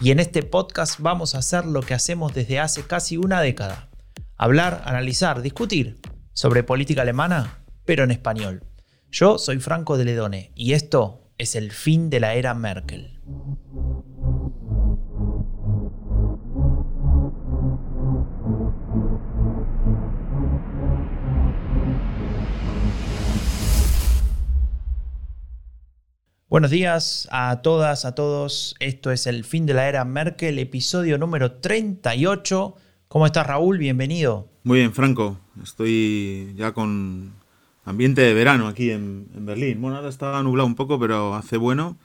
Y en este podcast vamos a hacer lo que hacemos desde hace casi una década. Hablar, analizar, discutir sobre política alemana, pero en español. Yo soy Franco de Ledone y esto es el fin de la era Merkel. Buenos días a todas, a todos. Esto es el fin de la era Merkel, episodio número 38. ¿Cómo estás, Raúl? Bienvenido. Muy bien, Franco. Estoy ya con ambiente de verano aquí en, Berlín. Bueno, ahora está nublado un poco, pero hace bueno.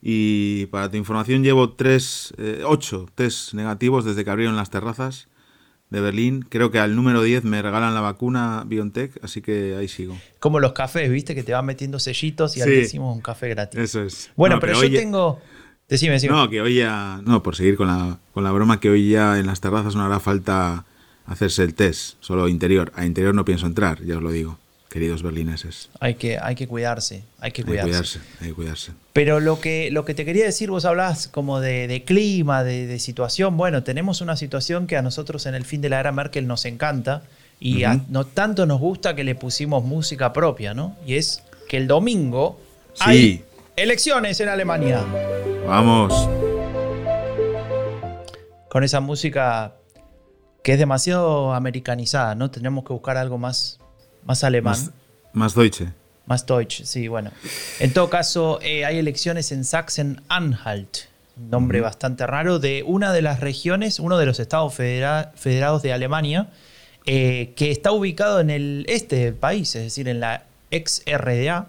Y para tu información llevo tres, eh, ocho test negativos desde que abrieron las terrazas de Berlín. Creo que al número 10 me regalan la vacuna BioNTech, así que ahí sigo. Como los cafés, ¿viste? Que te van metiendo sellitos y ahí decimos un café gratis. Eso es. Bueno, pero, yo tengo... Decime, decime. No, que hoy ya... No, por seguir con la, con la broma, que hoy ya en las terrazas no hará falta hacerse el test, solo interior. A interior no pienso entrar, ya os lo digo queridos berlineses. Hay que, hay que cuidarse, hay que cuidarse. Hay que cuidarse, Pero lo que, lo que te quería decir, vos hablás como de, clima, de, situación. Bueno, tenemos una situación que a nosotros en el fin de la era Merkel nos encanta y no tanto nos gusta que le pusimos música propia, ¿no? Y es que el domingo hay elecciones en Alemania. Vamos. Con esa música que es demasiado americanizada, ¿no? Tenemos que buscar algo más más alemán. Más, Deutsche. Más Deutsch, sí, bueno. En todo caso, eh, hay elecciones en Sachsen-Anhalt, nombre bastante raro, de una de las regiones, uno de los estados federados de Alemania, eh, que está ubicado en el este del país, es decir, en la ex RDA.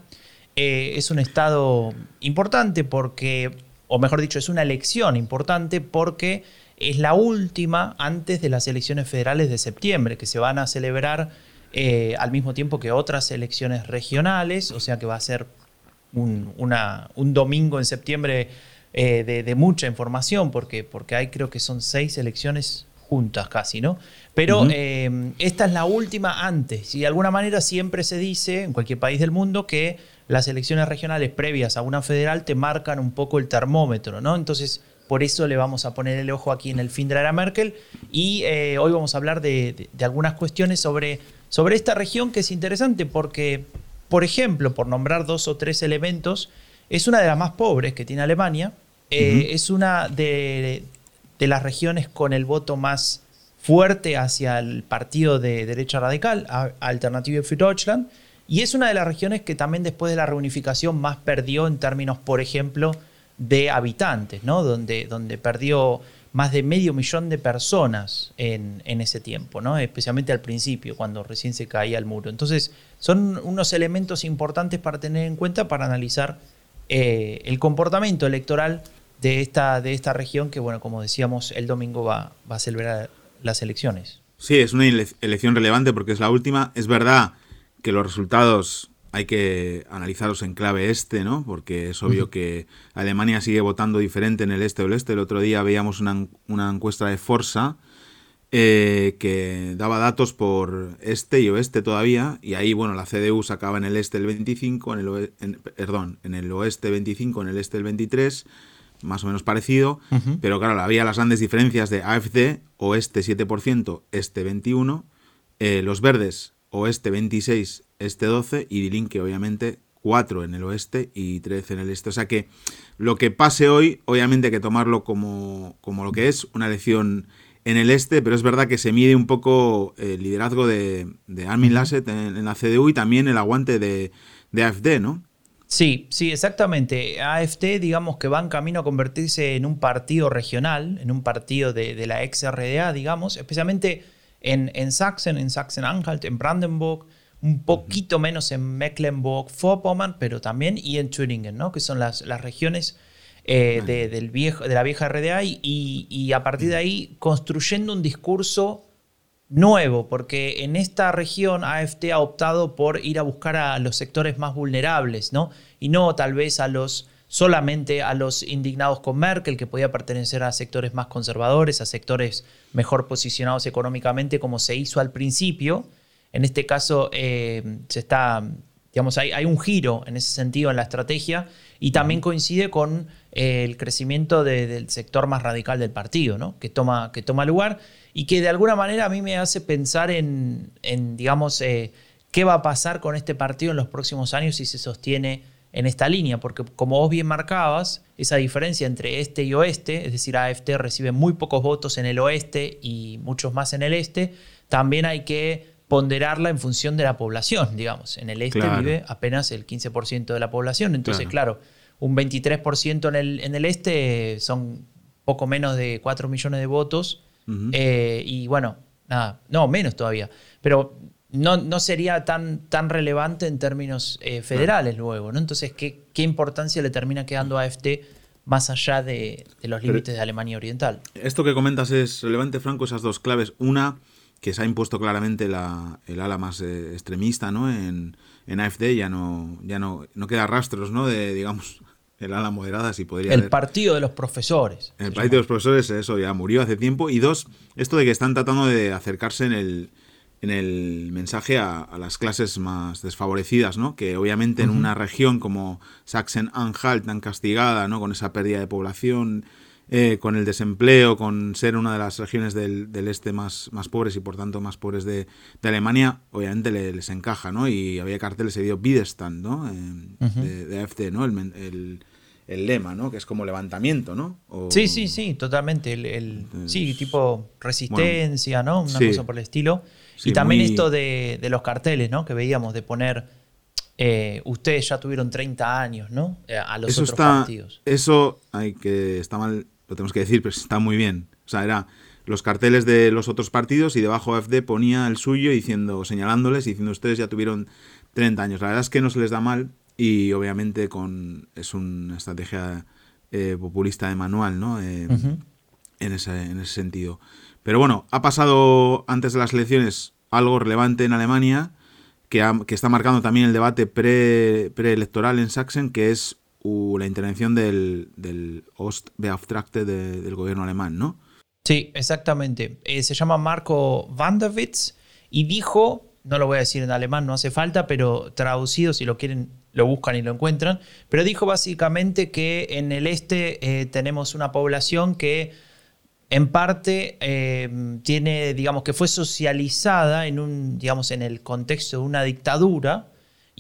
Eh, es un estado importante porque, o mejor dicho, es una elección importante porque es la última antes de las elecciones federales de septiembre, que se van a celebrar eh, al mismo tiempo que otras elecciones regionales, o sea que va a ser un, domingo en septiembre eh, de, mucha información, porque, porque hay creo que son seis elecciones juntas casi, ¿no? Pero eh, esta es la última antes, y de alguna manera siempre se dice en cualquier país del mundo que las elecciones regionales previas a una federal te marcan un poco el termómetro, ¿no? Entonces, por eso le vamos a poner el ojo aquí en el fin de la era Merkel, y hoy vamos a hablar de algunas cuestiones sobre sobre esta región que es interesante porque, por ejemplo, por nombrar dos o tres elementos, es una de las más pobres que tiene Alemania, eh, es una de, las regiones con el voto más fuerte hacia el partido de derecha radical, Alternative für Deutschland, y es una de las regiones que también después de la reunificación más perdió en términos, por ejemplo, de habitantes, ¿no? donde, donde perdió más de medio millón de personas en, ese tiempo, ¿no? especialmente al principio, cuando recién se caía el muro. Entonces, son unos elementos importantes para tener en cuenta para analizar eh, el comportamiento electoral de esta, de esta región que, bueno, como decíamos, el domingo va, va a celebrar las elecciones. Sí, es una elección relevante porque es la última. Es verdad que los resultados hay que analizarlos en clave este, ¿no? Porque es obvio que Alemania sigue votando diferente en el este o el este. El otro día veíamos una, encuesta de Forza eh, que daba datos por este y oeste todavía, y ahí, bueno, la CDU sacaba en el este el 25, en el, perdón, en el oeste 25, en el este el 23, más o menos parecido, pero claro, había las grandes diferencias de AFD, oeste 7%, este 21, eh, los verdes, oeste 26, este 12 y Dilinque, obviamente, 4 en el oeste y 13 en el este. O sea que lo que pase hoy, obviamente hay que tomarlo como, como lo que es, una elección en el este, pero es verdad que se mide un poco el liderazgo de, de Armin Lasset en, la CDU y también el aguante de, AFD, ¿no? Sí, sí, exactamente. AFD, digamos que va en camino a convertirse en un partido regional, en un partido de, de la ex RDA, digamos, especialmente en, en Sachsen, en Sachsen-Anhalt, en Brandenburg, un poquito menos en Mecklenburg-Vorpommern, pero también y en Thüringen, ¿no? que son las, las regiones de, del viejo, de la vieja RDA y, y a partir de ahí construyendo un discurso nuevo, porque en esta región AFT ha optado por ir a buscar a los sectores más vulnerables, ¿no? Y no tal vez a los solamente a los indignados con Merkel, que podía pertenecer a sectores más conservadores, a sectores mejor posicionados económicamente, como se hizo al principio. En este caso, eh, se está, digamos, hay, hay, un giro en ese sentido en la estrategia y también coincide con eh, el crecimiento del sector más radical del partido, ¿no? que, toma, que toma lugar y que de alguna manera a mí me hace pensar en, en digamos, eh, qué va a pasar con este partido en los próximos años si se sostiene en esta línea, porque como vos bien marcabas, esa diferencia entre este y oeste, es decir, AFT recibe muy pocos votos en el oeste y muchos más en el este, también hay que ponderarla en función de la población, digamos. En el este vive apenas el 15% de la población, entonces, claro, un 23% en el, en el este son poco menos de 4 millones de votos, eh, y bueno, nada, no, menos todavía, pero no, no sería tan, tan relevante en términos eh, federales luego, ¿no? Entonces, ¿qué, ¿qué, importancia le termina quedando a AFT más allá de, los límites de Alemania Oriental? Esto que comentas es relevante, Franco, esas dos claves. Una, que se ha impuesto claramente la, el ala más eh, extremista ¿no? en, en AFD, ya no, ya no, no queda rastros ¿no? de, digamos, el ala moderada, si podría El partido de los profesores. El partido de los profesores, eso ya murió hace tiempo. Y dos, esto de que están tratando de acercarse en el en el mensaje a, las clases más desfavorecidas, ¿no? Que obviamente en una región como Sachsen-Anhalt tan castigada, ¿no? Con esa pérdida de población, eh, con el desempleo, con ser una de las regiones del, este más, más pobres y por tanto más pobres de, Alemania, obviamente les encaja, ¿no? Y había carteles se dio Widerstand, ¿no? de, AFD, ¿no? El, lema, ¿no? Que es como levantamiento, ¿no? sí, sí, sí, totalmente. El, sí, tipo resistencia, ¿no? Una cosa por el estilo y también esto de, los carteles, ¿no? Que veíamos de poner. Eh, ustedes ya tuvieron 30 años, ¿no? Eh, a los otros partidos. Eso hay que. Está mal, lo tenemos que decir, pero está muy bien. O sea, era los carteles de los otros partidos y debajo AFD ponía el suyo diciendo, señalándoles y diciendo ustedes ya tuvieron 30 años. La verdad es que no se les da mal y obviamente con es una estrategia eh, populista de manual, ¿no? en, ese, en ese sentido. Pero bueno, ha pasado antes de las elecciones algo relevante en Alemania que, está marcando también el debate preelectoral en Sachsen, que es la intervención del, del Ostbeauftragte del gobierno alemán, ¿no? Sí, exactamente. Eh, se llama Marco Wanderwitz y dijo, no lo voy a decir en alemán, no hace falta, pero traducido, si lo quieren, lo buscan y lo encuentran, pero dijo básicamente que en el este eh, tenemos una población que en parte em, tiene, digamos, que fue socializada en un, digamos, en el contexto de una dictadura,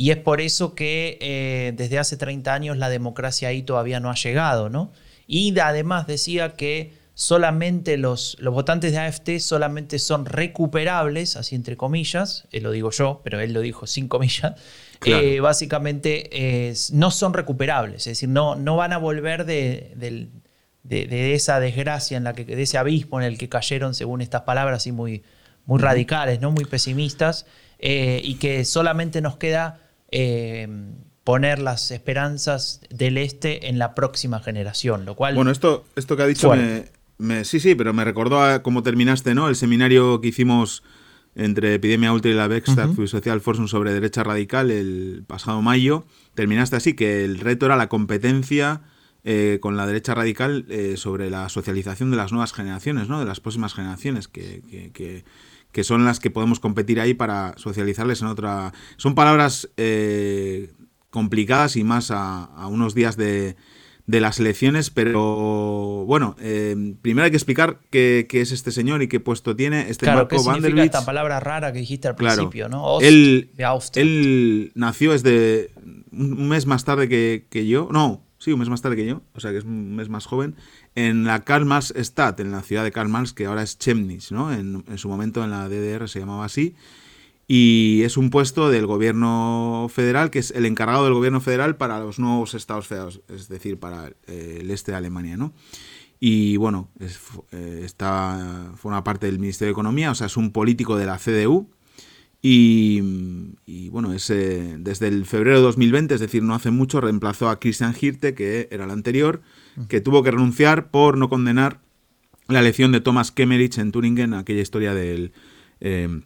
y es por eso que eh, desde hace 30 años la democracia ahí todavía no ha llegado, ¿no? Y además decía que solamente los, los votantes de AFT solamente son recuperables, así entre comillas, eh, lo digo yo, pero él lo dijo sin comillas, eh, básicamente no son recuperables, es decir, no, no van a volver del, de, esa desgracia, en la que, de ese abismo en el que cayeron, según estas palabras, así muy, muy radicales, ¿no? muy pesimistas, eh, y que solamente nos queda eh, poner las esperanzas del este en la próxima generación, lo cual... Bueno, esto, esto que ha dicho me, Sí, sí, pero me recordó a cómo terminaste, ¿no? El seminario que hicimos entre Epidemia Ultra y la Vexta uh Social Forum sobre derecha radical el pasado mayo. Terminaste así, que el reto era la competencia eh, con la derecha radical eh, sobre la socialización de las nuevas generaciones, ¿no? de las próximas generaciones, que, que, son las que podemos competir ahí para socializarles en otra... Son palabras eh, complicadas y más a, unos días de, de, las elecciones, pero bueno, primero hay que explicar qué, es este señor y qué puesto tiene. Este claro, ¿qué significa esta palabra rara que dijiste al principio, ¿no? él, él, nació desde un mes más tarde que, que yo, no, sí, un mes más tarde que yo, o sea que es un mes más joven, en la Karl-Marx-Stadt, en la ciudad de Karl Marx, que ahora es Chemnitz, ¿no? En, su momento en la DDR se llamaba así. Y es un puesto del gobierno federal, que es el encargado del gobierno federal para los nuevos estados federados, es decir, para eh, el este de Alemania, ¿no? Y bueno, eh, está, forma parte del Ministerio de Economía, o sea, es un político de la CDU, Y, bueno, ese, desde el febrero de 2020, es decir, no hace mucho, reemplazó a Christian Hirte, que era el anterior, que tuvo que renunciar por no condenar la elección de Thomas Kemmerich en Turingen, aquella historia del eh,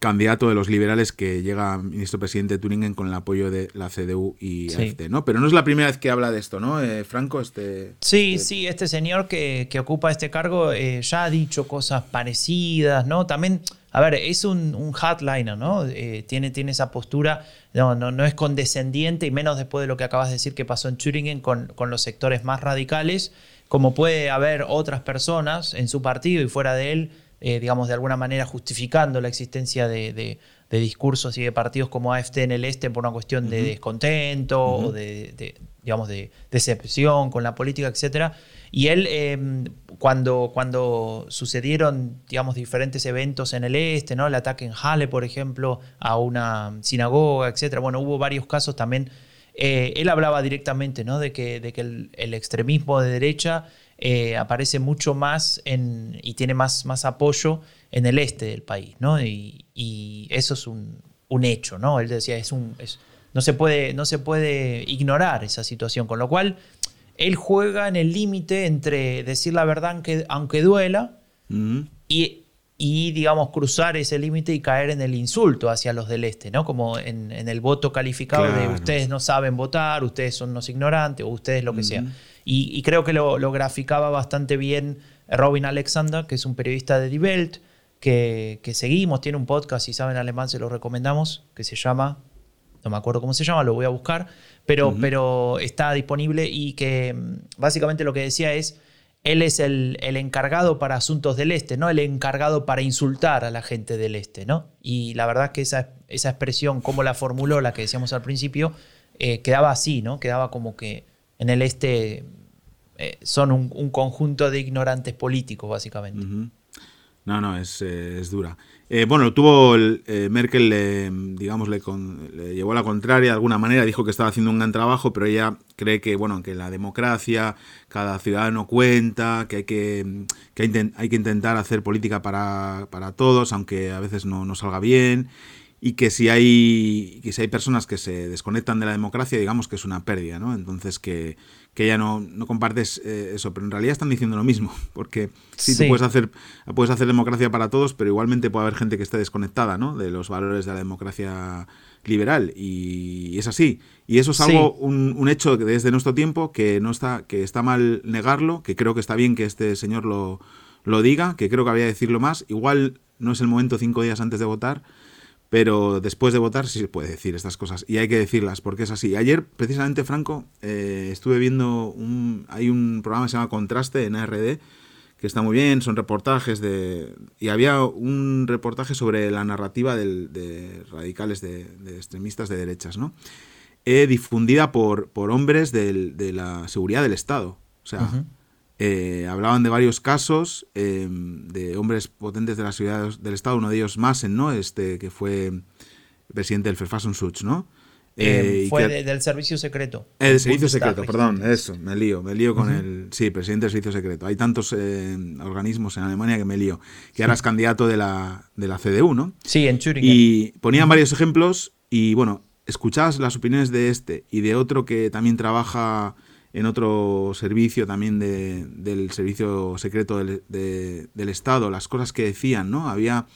candidato de los liberales que llega ministro presidente de Turingen con el apoyo de la CDU y AfD, ¿no? Pero no es la primera vez que habla de esto, ¿no, eh, Franco? Este, sí, sí, este señor que, ocupa este cargo eh, ya ha dicho cosas parecidas, ¿no? También, a ver, es un, un hardliner, ¿no? tiene, tiene esa postura, no, no, no es condescendiente y menos después de lo que acabas de decir que pasó en Turingen con, con los sectores más radicales como puede haber otras personas en su partido y fuera de él, eh, digamos, de alguna manera justificando la existencia de, discursos y de partidos como AFD en el este por una cuestión de descontento o de, digamos, de decepción con la política, etc. Y él, em, cuando, cuando sucedieron, digamos, diferentes eventos en el este, ¿no? El ataque en Halle, por ejemplo, a una sinagoga, etc. Bueno, hubo varios casos también eh, él hablaba directamente ¿no? de que, de que el, extremismo de derecha eh, aparece mucho más en, y tiene más, más apoyo en el este del país. ¿no? Y, eso es un, hecho. ¿no? Él decía, es un, no, se puede, no se puede ignorar esa situación. Con lo cual, él juega en el límite entre decir la verdad aunque, aunque duela y y, digamos, cruzar ese límite y caer en el insulto hacia los del este, ¿no? Como en, el voto calificado de ustedes no saben votar, ustedes son unos ignorantes o ustedes lo que sea. Y, creo que lo, graficaba bastante bien Robin Alexander, que es un periodista de Die Welt, que, seguimos, tiene un podcast, si saben alemán se lo recomendamos, que se llama, no me acuerdo cómo se llama, lo voy a buscar, pero, pero está disponible y que mm, básicamente lo que decía es él es el, encargado para asuntos del este, ¿no? El encargado para insultar a la gente del este, ¿no? Y la verdad que esa, esa expresión, como la formuló, la que decíamos al principio, eh, quedaba así, ¿no? Quedaba como que en el este eh, son un, conjunto de ignorantes políticos, básicamente. No, no, es, eh, es dura. Eh, bueno, tuvo eh, Merkel, le, digamos, le, llevó a la contraria de alguna manera, dijo que estaba haciendo un gran trabajo, pero ella cree que, bueno, que la democracia, cada ciudadano cuenta, que hay que, hay, que intentar hacer política para, todos, aunque a veces no salga bien y que si hay que si hay personas que se desconectan de la democracia digamos que es una pérdida no entonces que, que ya no, no compartes eh, eso pero en realidad están diciendo lo mismo porque sí, tú puedes hacer puedes hacer democracia para todos pero igualmente puede haber gente que esté desconectada ¿no? de los valores de la democracia liberal y es así. Y eso es algo un, un, hecho desde nuestro tiempo que no está que está mal negarlo que creo que está bien que este señor lo lo diga que creo que había que decirlo más. Igual no es el momento cinco días antes de votar pero después de votar sí se puede decir estas cosas y hay que decirlas porque es así. Ayer, precisamente, Franco, eh, estuve viendo un, hay un programa que se llama Contraste en ARD que está muy bien, son reportajes de... Y había un reportaje sobre la narrativa de radicales, de, extremistas de derechas, ¿no? Eh, difundida por, por hombres de la seguridad del Estado. O sea, eh, hablaban de varios casos eh, de hombres potentes de la seguridad del Estado, uno de ellos Massen, ¿no? Este, que fue presidente del Verfassungsschutz, ¿no? Eh, fue del servicio secreto. El servicio secreto, perdón, eso, me lío, me lío con el... Sí, presidente del servicio secreto. Hay tantos organismos en Alemania que me lío. Que ahora es candidato de la, de la CDU, ¿no? Sí, en Thüringen. Y ponían varios ejemplos y, bueno, escuchabas las opiniones de este y de otro que también trabaja en otro servicio también de, del servicio secreto del, del, Estado, las cosas que decían, ¿no? Había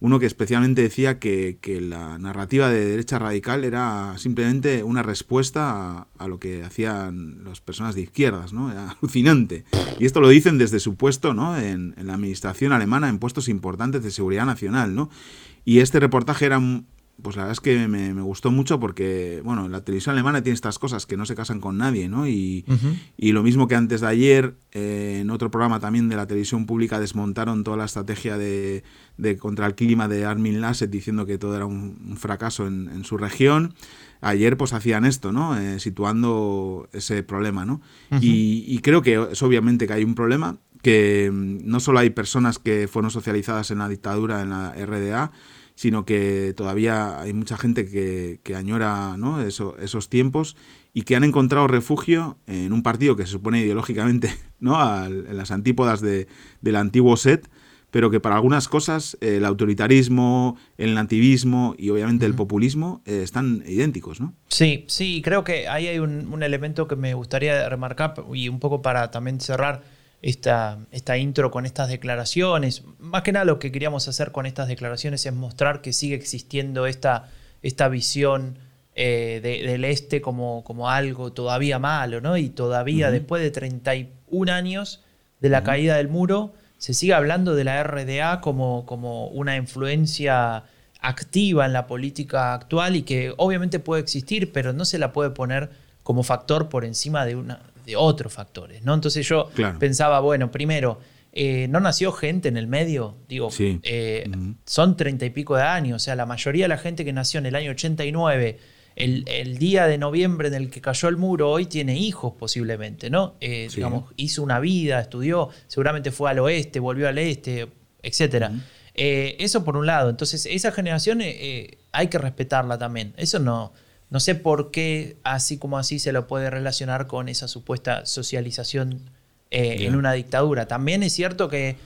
uno que especialmente decía que, que la narrativa de derecha radical era simplemente una respuesta a, lo que hacían las personas de izquierdas, ¿no? Era alucinante. Y esto lo dicen desde su puesto, ¿no? En, en la administración alemana, en puestos importantes de seguridad nacional, ¿no? Y este reportaje era pues la verdad es que me, gustó mucho porque, bueno, la televisión alemana tiene estas cosas que no se casan con nadie, ¿no? Y, lo mismo que antes de ayer, eh, en otro programa también de la televisión pública desmontaron toda la estrategia de, contra el clima de Armin Lasset diciendo que todo era un, fracaso en, su región. Ayer pues hacían esto, ¿no? Eh, situando ese problema, ¿no? y, y creo que es obviamente que hay un problema, que mm, no solo hay personas que fueron socializadas en la dictadura, en la RDA, sino que todavía hay mucha gente que, añora ¿no? Eso, esos tiempos y que han encontrado refugio en un partido que se supone ideológicamente ¿no? en las antípodas de, del antiguo SET, pero que para algunas cosas el autoritarismo, el nativismo y obviamente el populismo eh, están idénticos, ¿no? Sí, sí, creo que ahí hay un, elemento que me gustaría remarcar y un poco para también cerrar esta, esta intro con estas declaraciones. Más que nada lo que queríamos hacer con estas declaraciones es mostrar que sigue existiendo esta, esta visión eh, del este como, como algo todavía malo, ¿no? Y todavía después de 31 años de la caída del muro, se sigue hablando de la RDA como, como una influencia activa en la política actual y que obviamente puede existir, pero no se la puede poner como factor por encima de, una, de otros factores. ¿no? Entonces yo pensaba, bueno, primero, eh, no nació gente en el medio, digo, eh, son treinta y pico de años, o sea, la mayoría de la gente que nació en el año 89 el, día de noviembre en el que cayó el muro hoy tiene hijos posiblemente, ¿no? Eh, digamos, hizo una vida, estudió, seguramente fue al oeste, volvió al este, etc. Eh, eso por un lado. Entonces, esa generación hay que respetarla también. Eso no, no sé por qué así como así se lo puede relacionar con esa supuesta socialización en una dictadura. También es cierto que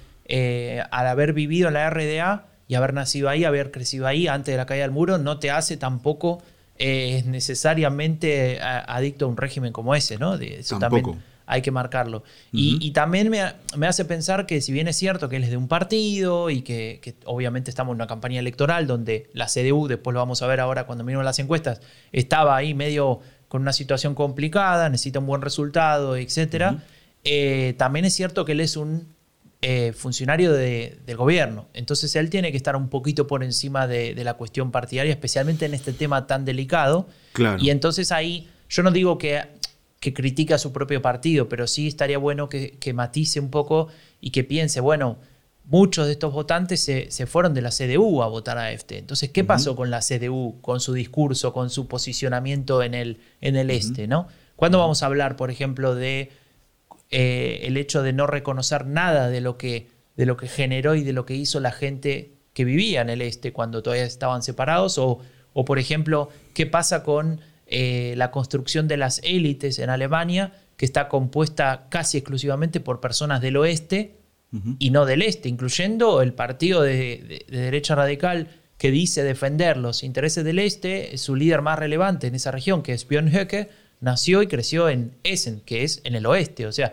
al haber vivido en la RDA y haber nacido ahí, haber crecido ahí antes de la caída del muro, no te hace tampoco es necesariamente adicto a un régimen como ese, ¿no? eso también hay que marcarlo. y, también me, hace pensar que si bien es cierto que él es de un partido y que, obviamente estamos en una campaña electoral donde la CDU, después lo vamos a ver ahora cuando miremos las encuestas, estaba ahí medio con una situación complicada, necesita un buen resultado, etc. Eh, también es cierto que él es un eh, funcionario del gobierno. Entonces él tiene que estar un poquito por encima de, la cuestión partidaria, especialmente en este tema tan delicado. Y entonces ahí, yo no digo que, que critica a su propio partido, pero sí estaría bueno que, matice un poco y que piense, bueno, muchos de estos votantes se, fueron de la CDU a votar a este. Entonces, ¿qué pasó con la CDU, con su discurso, con su posicionamiento en el, en el este? ¿no? ¿Cuándo vamos a hablar, por ejemplo, de eh, el hecho de no reconocer nada de lo, que, de lo que generó y de lo que hizo la gente que vivía en el este cuando todavía estaban separados, o, o por ejemplo, qué pasa con eh, la construcción de las élites en Alemania, que está compuesta casi exclusivamente por personas del oeste y no del este, incluyendo el partido de, derecha radical que dice defender los intereses del este, su líder más relevante en esa región, que es Björn Höcke, nació y creció en Essen, que es en el oeste. O sea,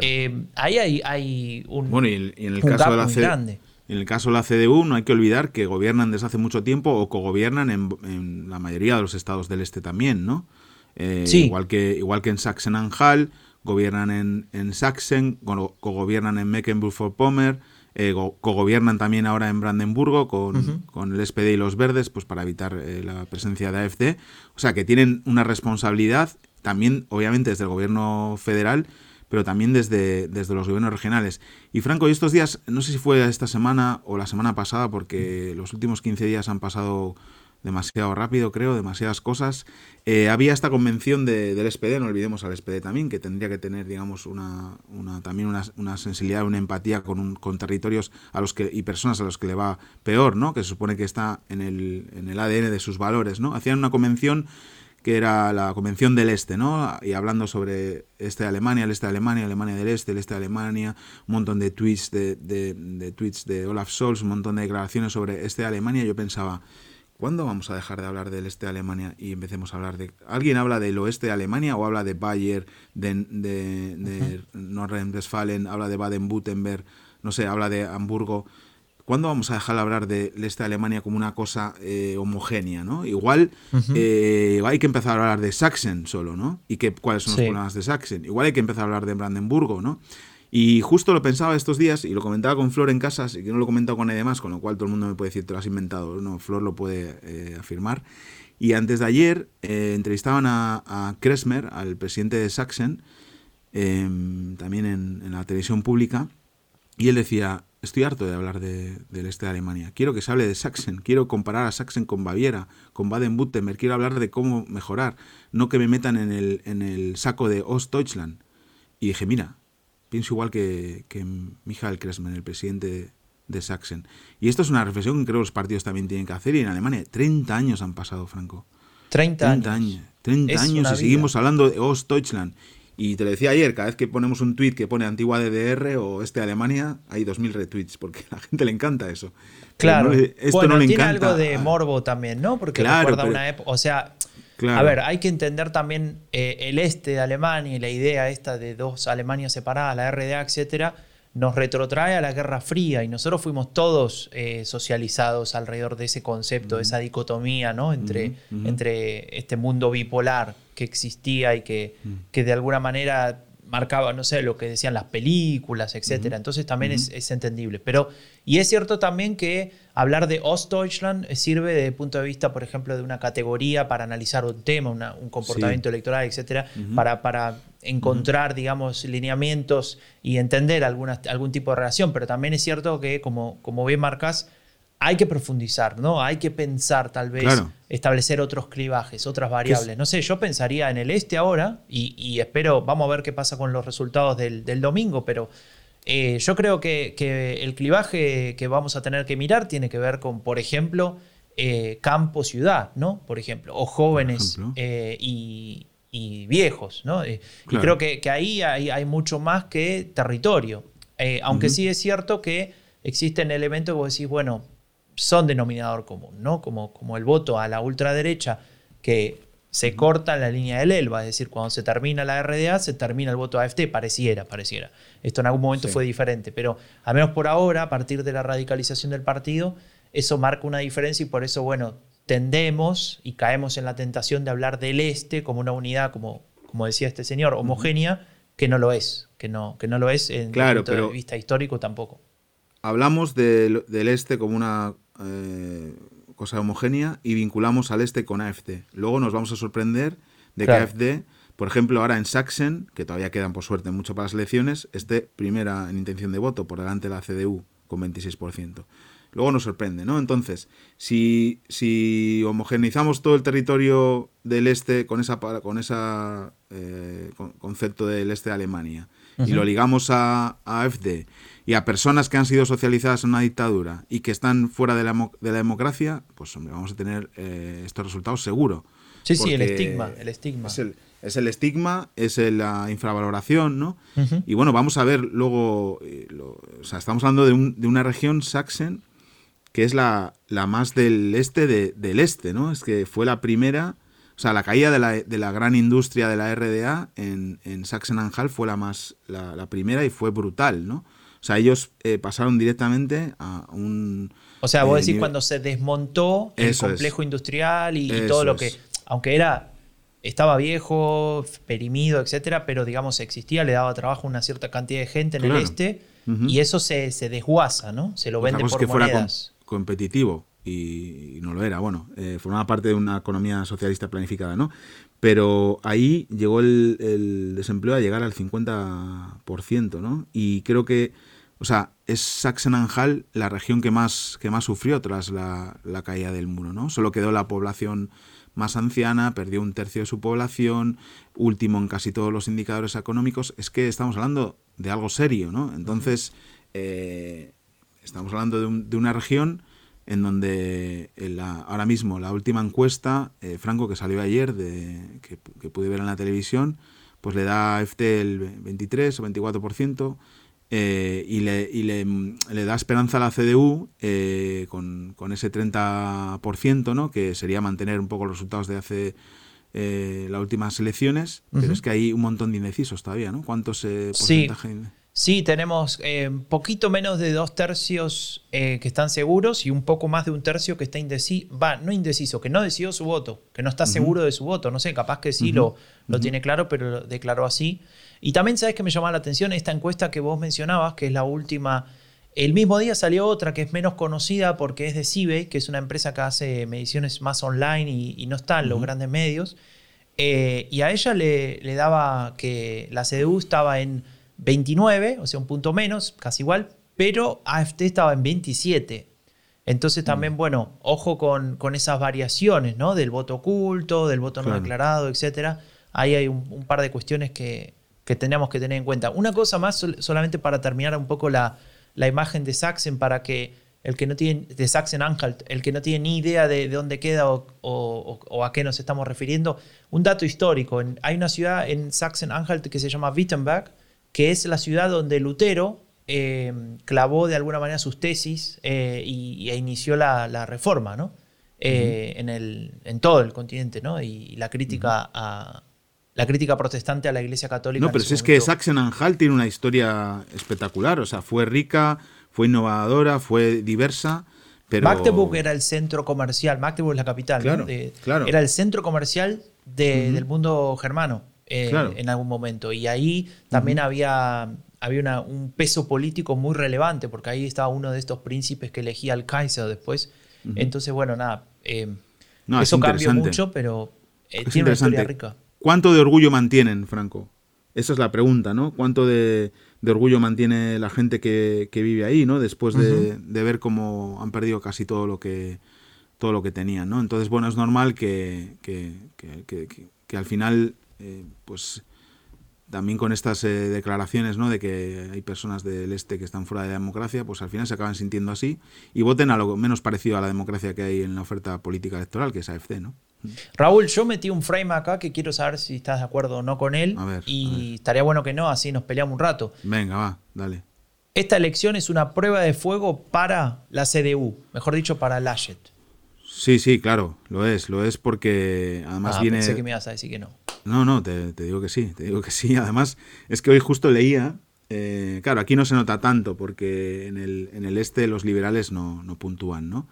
eh, ahí hay, un, bueno, y, en el caso de la grande. En el caso de la CDU no hay que olvidar que gobiernan desde hace mucho tiempo o cogobiernan en, en la mayoría de los estados del este también, ¿no? Eh, igual, que, igual que en Sachsen-Anhalt, gobiernan en, en Sachsen, cogobiernan en Mecklenburg-Vorpommern, eh, cogobiernan también ahora en Brandenburgo con, con, el SPD y los verdes, pues para evitar eh, la presencia de AFD. O sea que tienen una responsabilidad también, obviamente, desde el gobierno federal, pero también desde, desde los gobiernos regionales. Y Franco, y estos días, no sé si fue esta semana o la semana pasada, porque los últimos 15 días han pasado demasiado rápido, creo, demasiadas cosas. Eh, había esta convención de, del SPD, no olvidemos al SPD también, que tendría que tener, digamos, una, una también una, una, sensibilidad, una empatía con, un, con territorios a los que, y personas a los que le va peor, ¿no? Que se supone que está en el, en el ADN de sus valores, ¿no? Hacían una convención que era la Convención del Este, ¿no? Y hablando sobre este de Alemania, el este de Alemania, Alemania del Este, el este de Alemania, un montón de tweets de, de, de tweets de Olaf Scholz, un montón de declaraciones sobre este de Alemania, yo pensaba, ¿Cuándo vamos a dejar de hablar del este de Alemania y empecemos a hablar de... ¿Alguien habla del oeste de Alemania o habla de Bayer, de, de, de Nordrhein-Westfalen, habla de Baden-Württemberg, no sé, habla de Hamburgo? ¿Cuándo vamos a dejar de hablar del este de Alemania como una cosa eh, homogénea? ¿no? Igual eh, hay que empezar a hablar de Sachsen solo, ¿no? ¿Y qué, cuáles son los problemas de Sachsen? Igual hay que empezar a hablar de Brandenburgo, ¿no? Y justo lo pensaba estos días y lo comentaba con Flor en casa, y que no lo he comentado con nadie más, con lo cual todo el mundo me puede decir, te lo has inventado. No, Flor lo puede eh, afirmar. Y antes de ayer eh, entrevistaban a, a, Kresmer, al presidente de Sachsen, em, también en, la televisión pública, y él decía, estoy harto de hablar del este de Alemania, quiero que se hable de Sachsen, quiero comparar a Sachsen con Baviera, con Baden-Württemberg, quiero hablar de cómo mejorar, no que me metan en el, en el saco de Ostdeutschland. Y dije, mira, Pienso igual que, que Michael Kresman, el presidente de Sachsen. Y esto es una reflexión que creo que los partidos también tienen que hacer. Y en Alemania 30 años han pasado, Franco. 30, 30 años. 30 años y seguimos hablando de Ostdeutschland. Y te lo decía ayer, cada vez que ponemos un tweet que pone antigua DDR o este Alemania, hay 2.000 retweets, porque a la gente le encanta eso. Claro. esto no le tiene algo de morbo también, ¿no? Porque recuerda una época. O sea, a ver, hay que entender también eh, el este de Alemania y la idea esta de dos Alemanias separadas, la RDA, etcétera, nos retrotrae a la Guerra Fría y nosotros fuimos todos eh, socializados alrededor de ese concepto, de esa dicotomía ¿no? entre, entre este mundo bipolar que existía y que, que de alguna manera marcaba, no sé, lo que decían las películas, etc. Entonces también es, entendible. Pero, y es cierto también que hablar de Ostdeutschland sirve desde el punto de vista, por ejemplo, de una categoría para analizar un tema, un comportamiento electoral, etc., para, para encontrar, digamos, lineamientos y entender alguna, algún tipo de relación. Pero también es cierto que, como, como bien marcas, hay que profundizar, ¿no? Hay que pensar, tal vez, establecer otros clivajes, otras variables. No sé, yo pensaría en el este ahora y, espero, vamos a ver qué pasa con los resultados del, domingo, pero eh, yo creo que, el clivaje que vamos a tener que mirar tiene que ver con, por ejemplo, eh, campo-ciudad, ¿no? Por ejemplo, o jóvenes eh, y, viejos, ¿no? Y creo que, ahí hay, hay, mucho más que territorio. aunque sí es cierto que existen elementos que vos decís, bueno, son denominador común, ¿no? Como, como el voto a la ultraderecha que se corta la línea del ELBA, es decir, cuando se termina la RDA, se termina el voto AFT, pareciera, pareciera. Esto en algún momento fue diferente, pero al menos por ahora, a partir de la radicalización del partido, eso marca una diferencia y por eso, bueno, tendemos y caemos en la tentación de hablar del este como una unidad, como, como decía este señor, homogénea, que no lo es, que no, que no lo es en claro, punto de vista histórico tampoco. Hablamos del este como una eh, cosa homogénea y vinculamos al este con AFD. Luego nos vamos a sorprender de que AFD, por ejemplo, ahora en Sachsen, que todavía quedan por suerte mucho para las elecciones, esté primera en intención de voto por delante de la CDU con 26%. Luego nos sorprende, ¿no? Entonces, si, si homogeneizamos todo el territorio del este con esa con esa eh, concepto del este de Alemania y lo ligamos a, a AFD y a personas que han sido socializadas en una dictadura y que están fuera de la, de la democracia, pues hombre, vamos a tener eh, estos resultados seguro. Sí, sí, el estigma, el estigma. Es el, es el estigma, es la infravaloración, ¿no? Y bueno, vamos a ver luego, eh, o sea, estamos hablando de, un, de, una región, Sachsen, que es la, la más del este de, del este, ¿no? Es que fue la primera, o sea, la caída de la, de la gran industria de la RDA en, en Sachsen-Anhalt fue la más, la, la primera y fue brutal, ¿no? O sea, ellos eh, pasaron directamente a un... O sea, vos eh, decís cuando se desmontó el complejo industrial y, todo lo que, aunque era, estaba viejo, perimido, etcétera, pero digamos existía, le daba trabajo a una cierta cantidad de gente en el este y eso se, se, desguaza, ¿no? Se lo vende por que monedas. Fuera competitivo y, no lo era. Bueno, eh, formaba parte de una economía socialista planificada, ¿no? Pero ahí llegó el, desempleo a llegar al 50%, ¿no? Y creo que o sea, es Sachsen-Anhalt la región que más, que más sufrió tras la, caída del muro, ¿no? Solo quedó la población más anciana, perdió un tercio de su población, último en casi todos los indicadores económicos. Es que estamos hablando de algo serio, ¿no? Entonces, eh, estamos hablando de, una región en donde ahora mismo la última encuesta, eh, Franco, que salió ayer, de, que, que, pude ver en la televisión, pues le da a FT el 23 o 24%, eh, y, le, y le, le, da esperanza a la CDU eh, con, con, ese 30%, ¿no? que sería mantener un poco los resultados de hace eh, las últimas elecciones, pero es que hay un montón de indecisos todavía, ¿no? ¿Cuántos porcentaje? Sí. Tenemos un poquito menos de dos tercios que están seguros y un poco más de un tercio que está indeciso, va, no indeciso, que no decidió su voto, que no está seguro de su voto, no sé, capaz que sí lo, lo tiene claro, pero lo declaró así. Y también sabes que me llamaba la atención esta encuesta que vos mencionabas, que es la última. El mismo día salió otra que es menos conocida porque es de CIBE, que es una empresa que hace mediciones más online y, no está en los grandes medios. Eh, y a ella le, le, daba que la CDU estaba en 29, o sea, un punto menos, casi igual, pero AFT estaba en 27. Entonces también, mm. bueno, ojo con, con, esas variaciones, ¿no? Del voto oculto, del voto no declarado, etc. Ahí hay un par de cuestiones que, que tenemos que tener en cuenta. Una cosa más, solamente para terminar un poco la, imagen de Saxen, para que el que no tiene, de Sachsen-Anhalt, el que no tiene ni idea de, dónde queda o, a qué nos estamos refiriendo, un dato histórico. hay una ciudad en Sachsen-Anhalt que se llama Wittenberg, que es la ciudad donde Lutero eh, clavó de alguna manera sus tesis eh, y, e inició la, reforma, ¿no? Eh, en, el, en todo el continente, ¿no? Y, la crítica a la crítica protestante a la Iglesia Católica. No, pero si es que Sachsen-Anhalt tiene una historia espectacular, o sea, fue rica, fue innovadora, fue diversa. Pero... Magdeburg era el centro comercial, Magdeburg es la capital, claro, claro. era el centro comercial del mundo germano eh, en algún momento. Y ahí también había, había un peso político muy relevante, porque ahí estaba uno de estos príncipes que elegía al Kaiser después. Entonces, bueno, nada, eh, eso cambió mucho, pero eh, tiene una historia rica. ¿Cuánto de orgullo mantienen, Franco? Esa es la pregunta, ¿no? ¿Cuánto de, orgullo mantiene la gente que, vive ahí, ¿no? Después de, ver cómo han perdido casi todo lo que todo lo que tenían, ¿no? Entonces, bueno, es normal que, que, al final, eh, pues también con estas eh, declaraciones ¿no? de que hay personas del este que están fuera de la democracia, pues al final se acaban sintiendo así y voten a lo menos parecido a la democracia que hay en la oferta política electoral, que es AFD, ¿no? Raúl, yo metí un frame acá que quiero saber si estás de acuerdo o no con él. y estaría bueno que no, así nos peleamos un rato. Venga, va, dale. Esta elección es una prueba de fuego para la CDU, mejor dicho, para Laschet. Sí, sí, claro, lo es, lo es porque además ah, viene... Pensé que me ibas a decir que no. No, no, te, digo que sí, te digo que sí. Además, es que hoy justo leía, eh, claro, aquí no se nota tanto porque en el, en el este los liberales no, no puntúan, ¿no?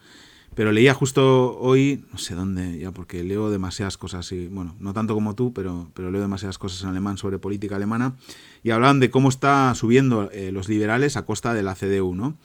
Pero leía justo hoy, no sé dónde, ya porque leo demasiadas cosas, y bueno, no tanto como tú, pero, pero leo demasiadas cosas en alemán sobre política alemana, y hablaban de cómo está subiendo eh, los liberales a costa de la CDU, ¿no?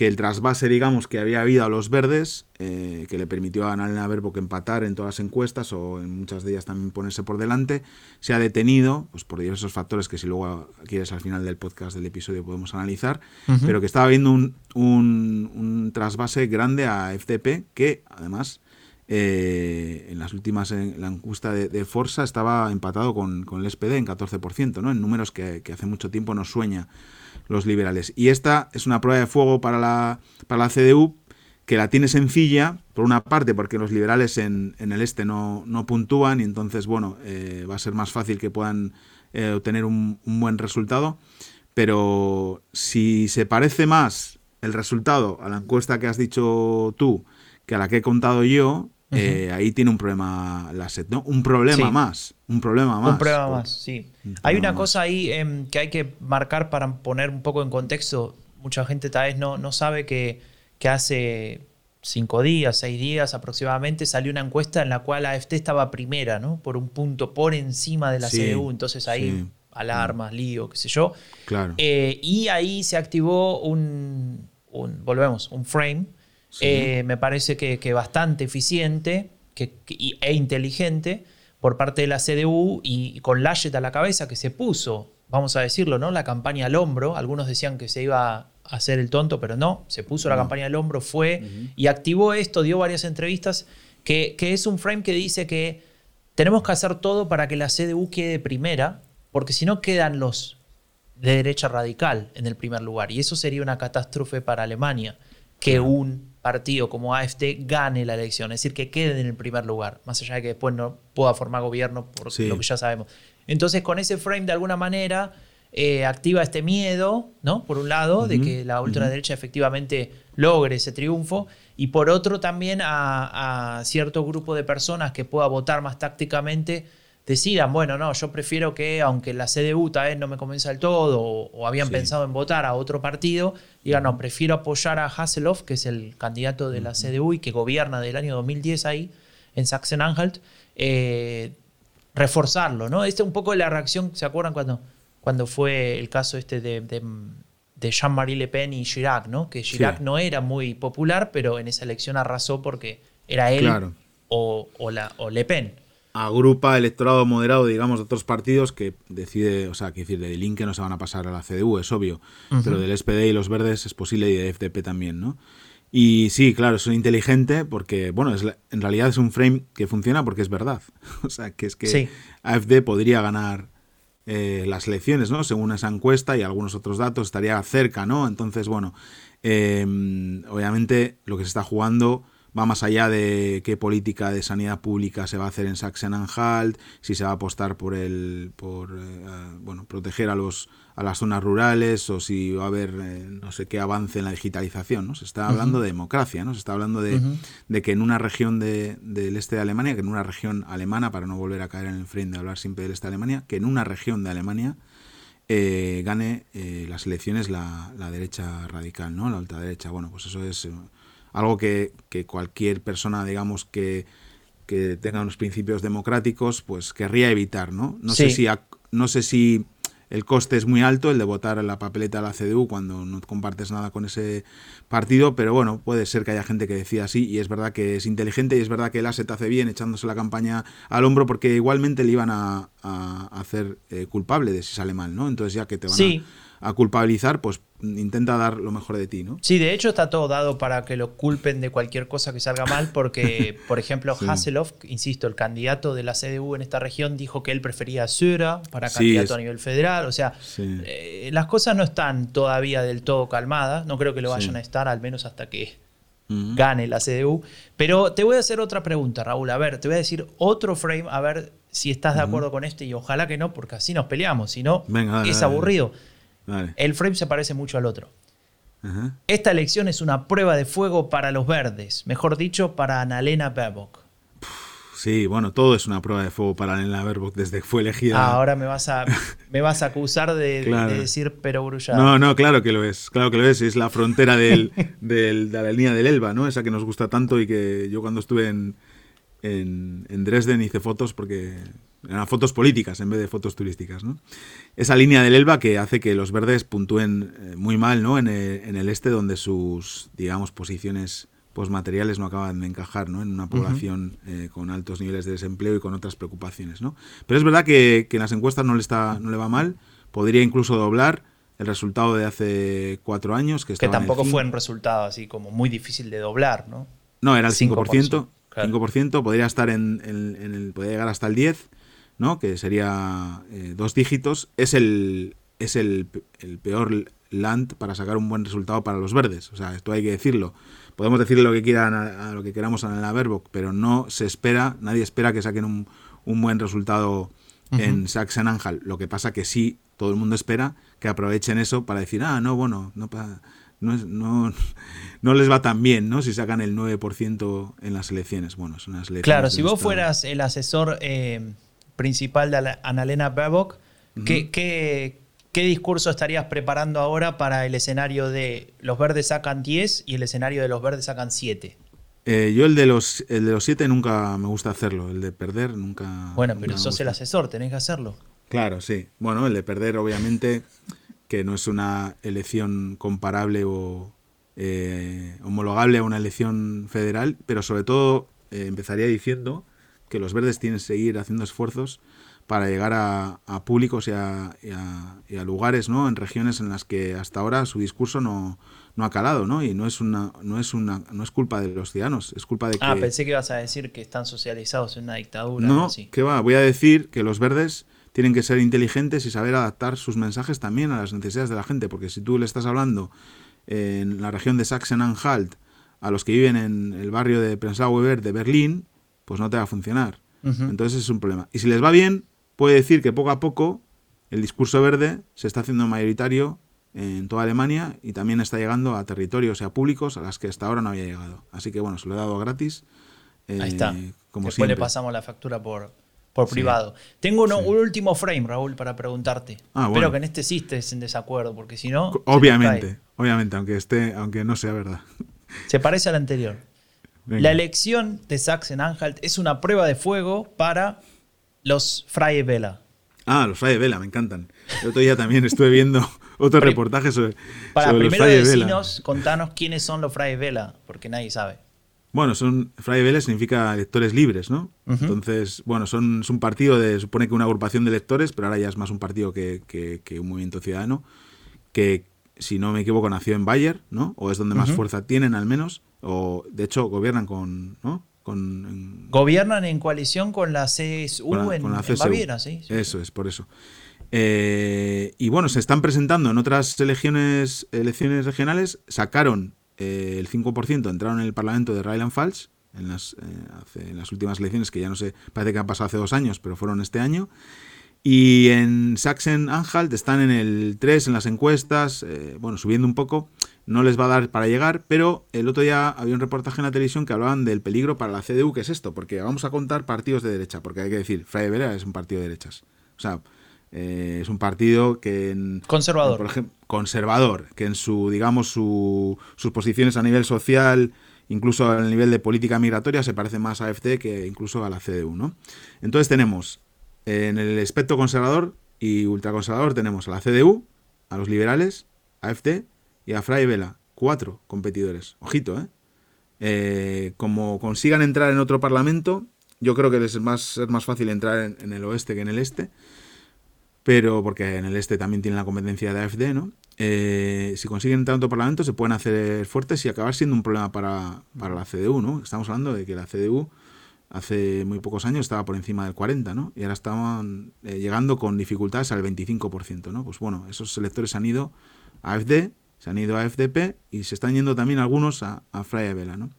Que el trasvase, digamos, que había habido a los verdes, eh, que le permitió a Annalena Baerbock empatar en todas las encuestas o en muchas de ellas también ponerse por delante, se ha detenido, pues por diversos factores que si luego quieres al final del podcast del episodio podemos analizar, pero que estaba habiendo un, un, trasvase grande a FDP que además eh, en las últimas, en la encuesta de, Forza estaba empatado con, con, el SPD en 14%, ¿no? en números que, que hace mucho tiempo nos sueña los liberales. Y esta es una prueba de fuego para la, para la CDU que la tiene sencilla, por una parte porque los liberales en, el este no, no, puntúan y entonces, bueno, eh, va a ser más fácil que puedan eh, obtener un, buen resultado, pero si se parece más el resultado a la encuesta que has dicho tú que a la que he contado yo, eh, ahí tiene un problema la SED, ¿no? Un problema más. Un problema más. Un problema más, sí. hay una cosa ahí em, que hay que marcar para poner un poco en contexto. Mucha gente tal vez no, no sabe que, que hace cinco días, seis días aproximadamente, salió una encuesta en la cual AFT estaba primera, ¿no? Por un punto por encima de la CDU. Entonces ahí, alarmas, lío, qué sé yo. Claro. Eh, y ahí se activó un, un volvemos, un frame eh, me parece que, bastante eficiente que, e inteligente por parte de la CDU y, con Laschet a la cabeza que se puso, vamos a decirlo, ¿no? La campaña al hombro. Algunos decían que se iba a hacer el tonto, pero no, se puso la campaña al hombro, fue y activó esto, dio varias entrevistas, que, que es un frame que dice que tenemos que hacer todo para que la CDU quede primera, porque si no quedan los de derecha radical en el primer lugar. Y eso sería una catástrofe para Alemania, que un partido como AFD gane la elección, es decir, que quede en el primer lugar, más allá de que después no pueda formar gobierno por lo que ya sabemos. Entonces, con ese frame, de alguna manera, eh, activa este miedo, ¿no? Por un lado, de que la ultraderecha efectivamente logre ese triunfo, y por otro también a, a, cierto grupo de personas que pueda votar más tácticamente decidan, bueno, no, yo prefiero que, aunque la CDU tal vez no me convenza del todo, o, habían pensado en votar a otro partido, digan, no, prefiero apoyar a Hasselhoff, que es el candidato de la CDU y que gobierna del año 2010 ahí, en Sachsen-Anhalt, eh, reforzarlo, ¿no? Esta es un poco la reacción, ¿se acuerdan cuando, cuando fue el caso este de, Jean-Marie Le Pen y Chirac, ¿no? Que Chirac no era muy popular, pero en esa elección arrasó porque era él o, la, o Le Pen agrupa electorado moderado, digamos, de otros partidos que decide, o sea, que decir, de Link que no se van a pasar a la CDU, es obvio, pero del SPD y los verdes es posible y de FDP también, ¿no? Y sí, claro, es inteligente porque, bueno, es, en realidad es un frame que funciona porque es verdad. o sea, que es que AFD podría ganar eh, las elecciones, ¿no? Según esa encuesta y algunos otros datos, estaría cerca, ¿no? Entonces, bueno, em, obviamente lo que se está jugando va más allá de qué política de sanidad pública se va a hacer en Sachsen-Anhalt, si se va a apostar por el por eh, bueno, proteger a los a las zonas rurales o si va a haber eh, no sé qué avance en la digitalización, ¿no? Se está hablando de democracia, ¿no? Se está hablando de, de que en una región de, del este de Alemania, que en una región alemana, para no volver a caer en el frame de hablar siempre del este de Alemania, que en una región de Alemania eh, gane las elecciones la, la, derecha radical, ¿no? La ultraderecha. Bueno, pues eso es algo que, cualquier persona, digamos, que, que, tenga unos principios democráticos, pues querría evitar, ¿no? No sé si no sé si el coste es muy alto, el de votar en la papeleta de la CDU cuando no compartes nada con ese partido, pero bueno, puede ser que haya gente que decida así y es verdad que es inteligente y es verdad que el ASET hace bien echándose la campaña al hombro porque igualmente le iban a, hacer eh, culpable de si sale mal, ¿no? Entonces ya que te van a, a culpabilizar, pues intenta dar lo mejor de ti, ¿no? Sí, de hecho está todo dado para que lo culpen de cualquier cosa que salga mal, porque, por ejemplo, Hasselhoff, insisto, el candidato de la CDU en esta región dijo que él prefería a Söder para candidato a nivel federal. O sea, eh, las cosas no están todavía del todo calmadas. No creo que lo vayan a estar, al menos hasta que gane la CDU. Pero te voy a hacer otra pregunta, Raúl. A ver, te voy a decir otro frame, a ver si estás de acuerdo con este y ojalá que no, porque así nos peleamos. Si no, es aburrido. El frame se parece mucho al otro. Esta elección es una prueba de fuego para los verdes, mejor dicho, para Annalena Baerbock. Sí, bueno, todo es una prueba de fuego para Annalena Baerbock desde que fue elegida. Ah, ahora me vas a, me vas a acusar de, decir pero brullado. No, no, claro que lo es, claro que lo es. Es la frontera del, de la línea del Elba, ¿no? Esa que nos gusta tanto y que yo cuando estuve en, en, en Dresden hice fotos porque eran fotos políticas en vez de fotos turísticas. ¿no? Esa línea del Elba que hace que los verdes puntúen eh, muy mal ¿no? en, el, este, donde sus digamos, posiciones postmateriales no acaban de encajar ¿no? en una población eh, con altos niveles de desempleo y con otras preocupaciones. ¿no? Pero es verdad que, en las encuestas no le, está, no le va mal, podría incluso doblar el resultado de hace cuatro años. Que, que tampoco fue un resultado así como muy difícil de doblar, ¿no? No, era el 5%. 5%, podría estar en, el, podría llegar hasta el 10%, ¿no? que sería eh, dos dígitos, es el, es el, peor land para sacar un buen resultado para los verdes. O sea, esto hay que decirlo. Podemos decirle lo que quieran a, lo que queramos a la Verbock, pero no se espera, nadie espera que saquen un, un buen resultado en Sachsen-Anhalt. Lo que pasa que sí, todo el mundo espera que aprovechen eso para decir, ah, no, bueno, no, no, no, no les va tan bien, ¿no? Si sacan el 9% en las elecciones. Bueno, son unas elecciones. Claro, si vos fueras el asesor eh, principal de Annalena Baerbock, ¿qué, discurso estarías preparando ahora para el escenario de los verdes sacan 10 y el escenario de los verdes sacan 7? Eh, yo el de los el de los 7 nunca me gusta hacerlo, el de perder nunca. Bueno, pero sos el asesor, tenés que hacerlo. Claro, sí. Bueno, el de perder, obviamente, que no es una elección comparable o eh, homologable a una elección federal, pero sobre todo eh, empezaría diciendo que los verdes tienen que seguir haciendo esfuerzos para llegar a, públicos y a, lugares, ¿no? En regiones en las que hasta ahora su discurso no, no ha calado, ¿no? Y no es una, no es una, no es culpa de los ciudadanos, es culpa de ah, que. Ah, pensé que ibas a decir que están socializados en una dictadura. No, ¿qué va? Voy a decir que los verdes tienen que ser inteligentes y saber adaptar sus mensajes también a las necesidades de la gente, porque si tú le estás hablando en la región de Sachsen-Anhalt a los que viven en el barrio de Prenzlauer de Berlín, pues no te va a funcionar. Entonces es un problema. Y si les va bien, puede decir que poco a poco el discurso verde se está haciendo mayoritario en toda Alemania y también está llegando a territorios y a públicos a las que hasta ahora no había llegado. Así que bueno, se lo he dado gratis. Ahí está. Eh, como Después le pasamos la factura por, por privado. Tengo un último frame, Raúl, para preguntarte. Ah, Espero que en este sí estés en desacuerdo, porque si no. Obviamente, obviamente, aunque esté, aunque no sea verdad. Se parece al anterior. La elección de Sachsen-Anhalt es una prueba de fuego para los Freie Vela. Ah, los Freie Vela, me encantan. El otro día también estuve viendo otro reportaje sobre, para primero los contanos quiénes son los Freie Vela, porque nadie sabe. Bueno, son Freie Vela significa electores libres, ¿no? Entonces, bueno, son, es un partido de, supone que una agrupación de electores, pero ahora ya es más un partido que, que, un movimiento ciudadano, que si no me equivoco nació en Bayer, ¿no? O es donde más fuerza tienen al menos, o de hecho gobiernan con, ¿no? Con, Gobiernan en coalición con la CSU, en, Baviera, sí, Eso es, por eso. Eh, y bueno, se están presentando en otras elecciones, elecciones regionales, sacaron eh, el 5%, entraron en el Parlamento de Rheinland Pfalz en las, en las últimas elecciones, que ya no sé, parece que han pasado hace dos años, pero fueron este año. Y en Sachsen-Anhalt están en el 3 en las encuestas, bueno, subiendo un poco no les va a dar para llegar, pero el otro día había un reportaje en la televisión que hablaban del peligro para la CDU, que es esto, porque vamos a contar partidos de derecha, porque hay que decir, Freie Vera es un partido de derechas. O sea, eh, es un partido que en, conservador por ejemplo conservador que en su digamos su, sus posiciones a nivel social incluso a nivel de política migratoria se parece más a AFD que incluso a la CDU no entonces tenemos en el espectro conservador y ultraconservador tenemos a la CDU a los liberales AFD y a Fray Vela. Cuatro competidores. Ojito, ¿eh? ¿eh? Como consigan entrar en otro parlamento, yo creo que les es más, es más fácil entrar en, el oeste que en el este. Pero porque en el este también tienen la competencia de AFD, ¿no? Eh, si consiguen entrar en otro parlamento, se pueden hacer fuertes y acabar siendo un problema para, la CDU, ¿no? Estamos hablando de que la CDU hace muy pocos años estaba por encima del 40, ¿no? Y ahora estaban eh, llegando con dificultades al 25%, ¿no? Pues bueno, esos electores han ido a AFD se han ido a FDP y se están yendo también algunos a, a Vela, ¿no?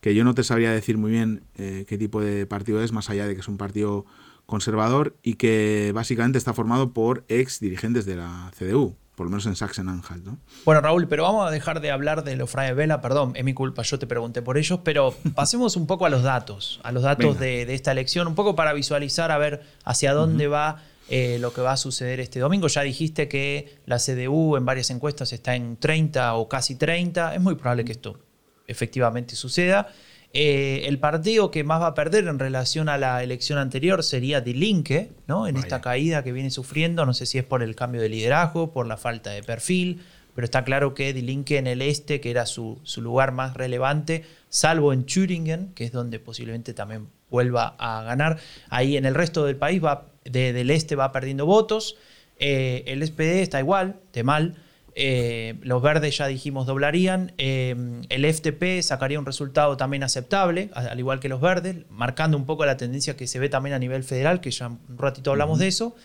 que yo no te sabría decir muy bien eh, qué tipo de partido es, más allá de que es un partido conservador y que básicamente está formado por ex dirigentes de la CDU, por lo menos en Sachsen-Anhalt. ¿no? Bueno, Raúl, pero vamos a dejar de hablar de los Freie Vela, perdón, es mi culpa, yo te pregunté por ellos, pero pasemos un poco a los datos, a los datos de, esta elección, un poco para visualizar a ver hacia dónde va eh, lo que va a suceder este domingo. Ya dijiste que la CDU en varias encuestas está en 30 o casi 30. Es muy probable que esto efectivamente suceda. Eh, el partido que más va a perder en relación a la elección anterior sería Die Linke, ¿no? en esta caída que viene sufriendo. No sé si es por el cambio de liderazgo, por la falta de perfil, pero está claro que Die Linke en el este, que era su, su lugar más relevante, salvo en Thüringen, que es donde posiblemente también vuelva a ganar, ahí en el resto del país va del este va perdiendo votos. Eh, el SPD está igual, de mal. Eh, los verdes ya dijimos doblarían. Eh, el FTP sacaría un resultado también aceptable, al igual que los verdes, marcando un poco la tendencia que se ve también a nivel federal, que ya un ratito hablamos de eso.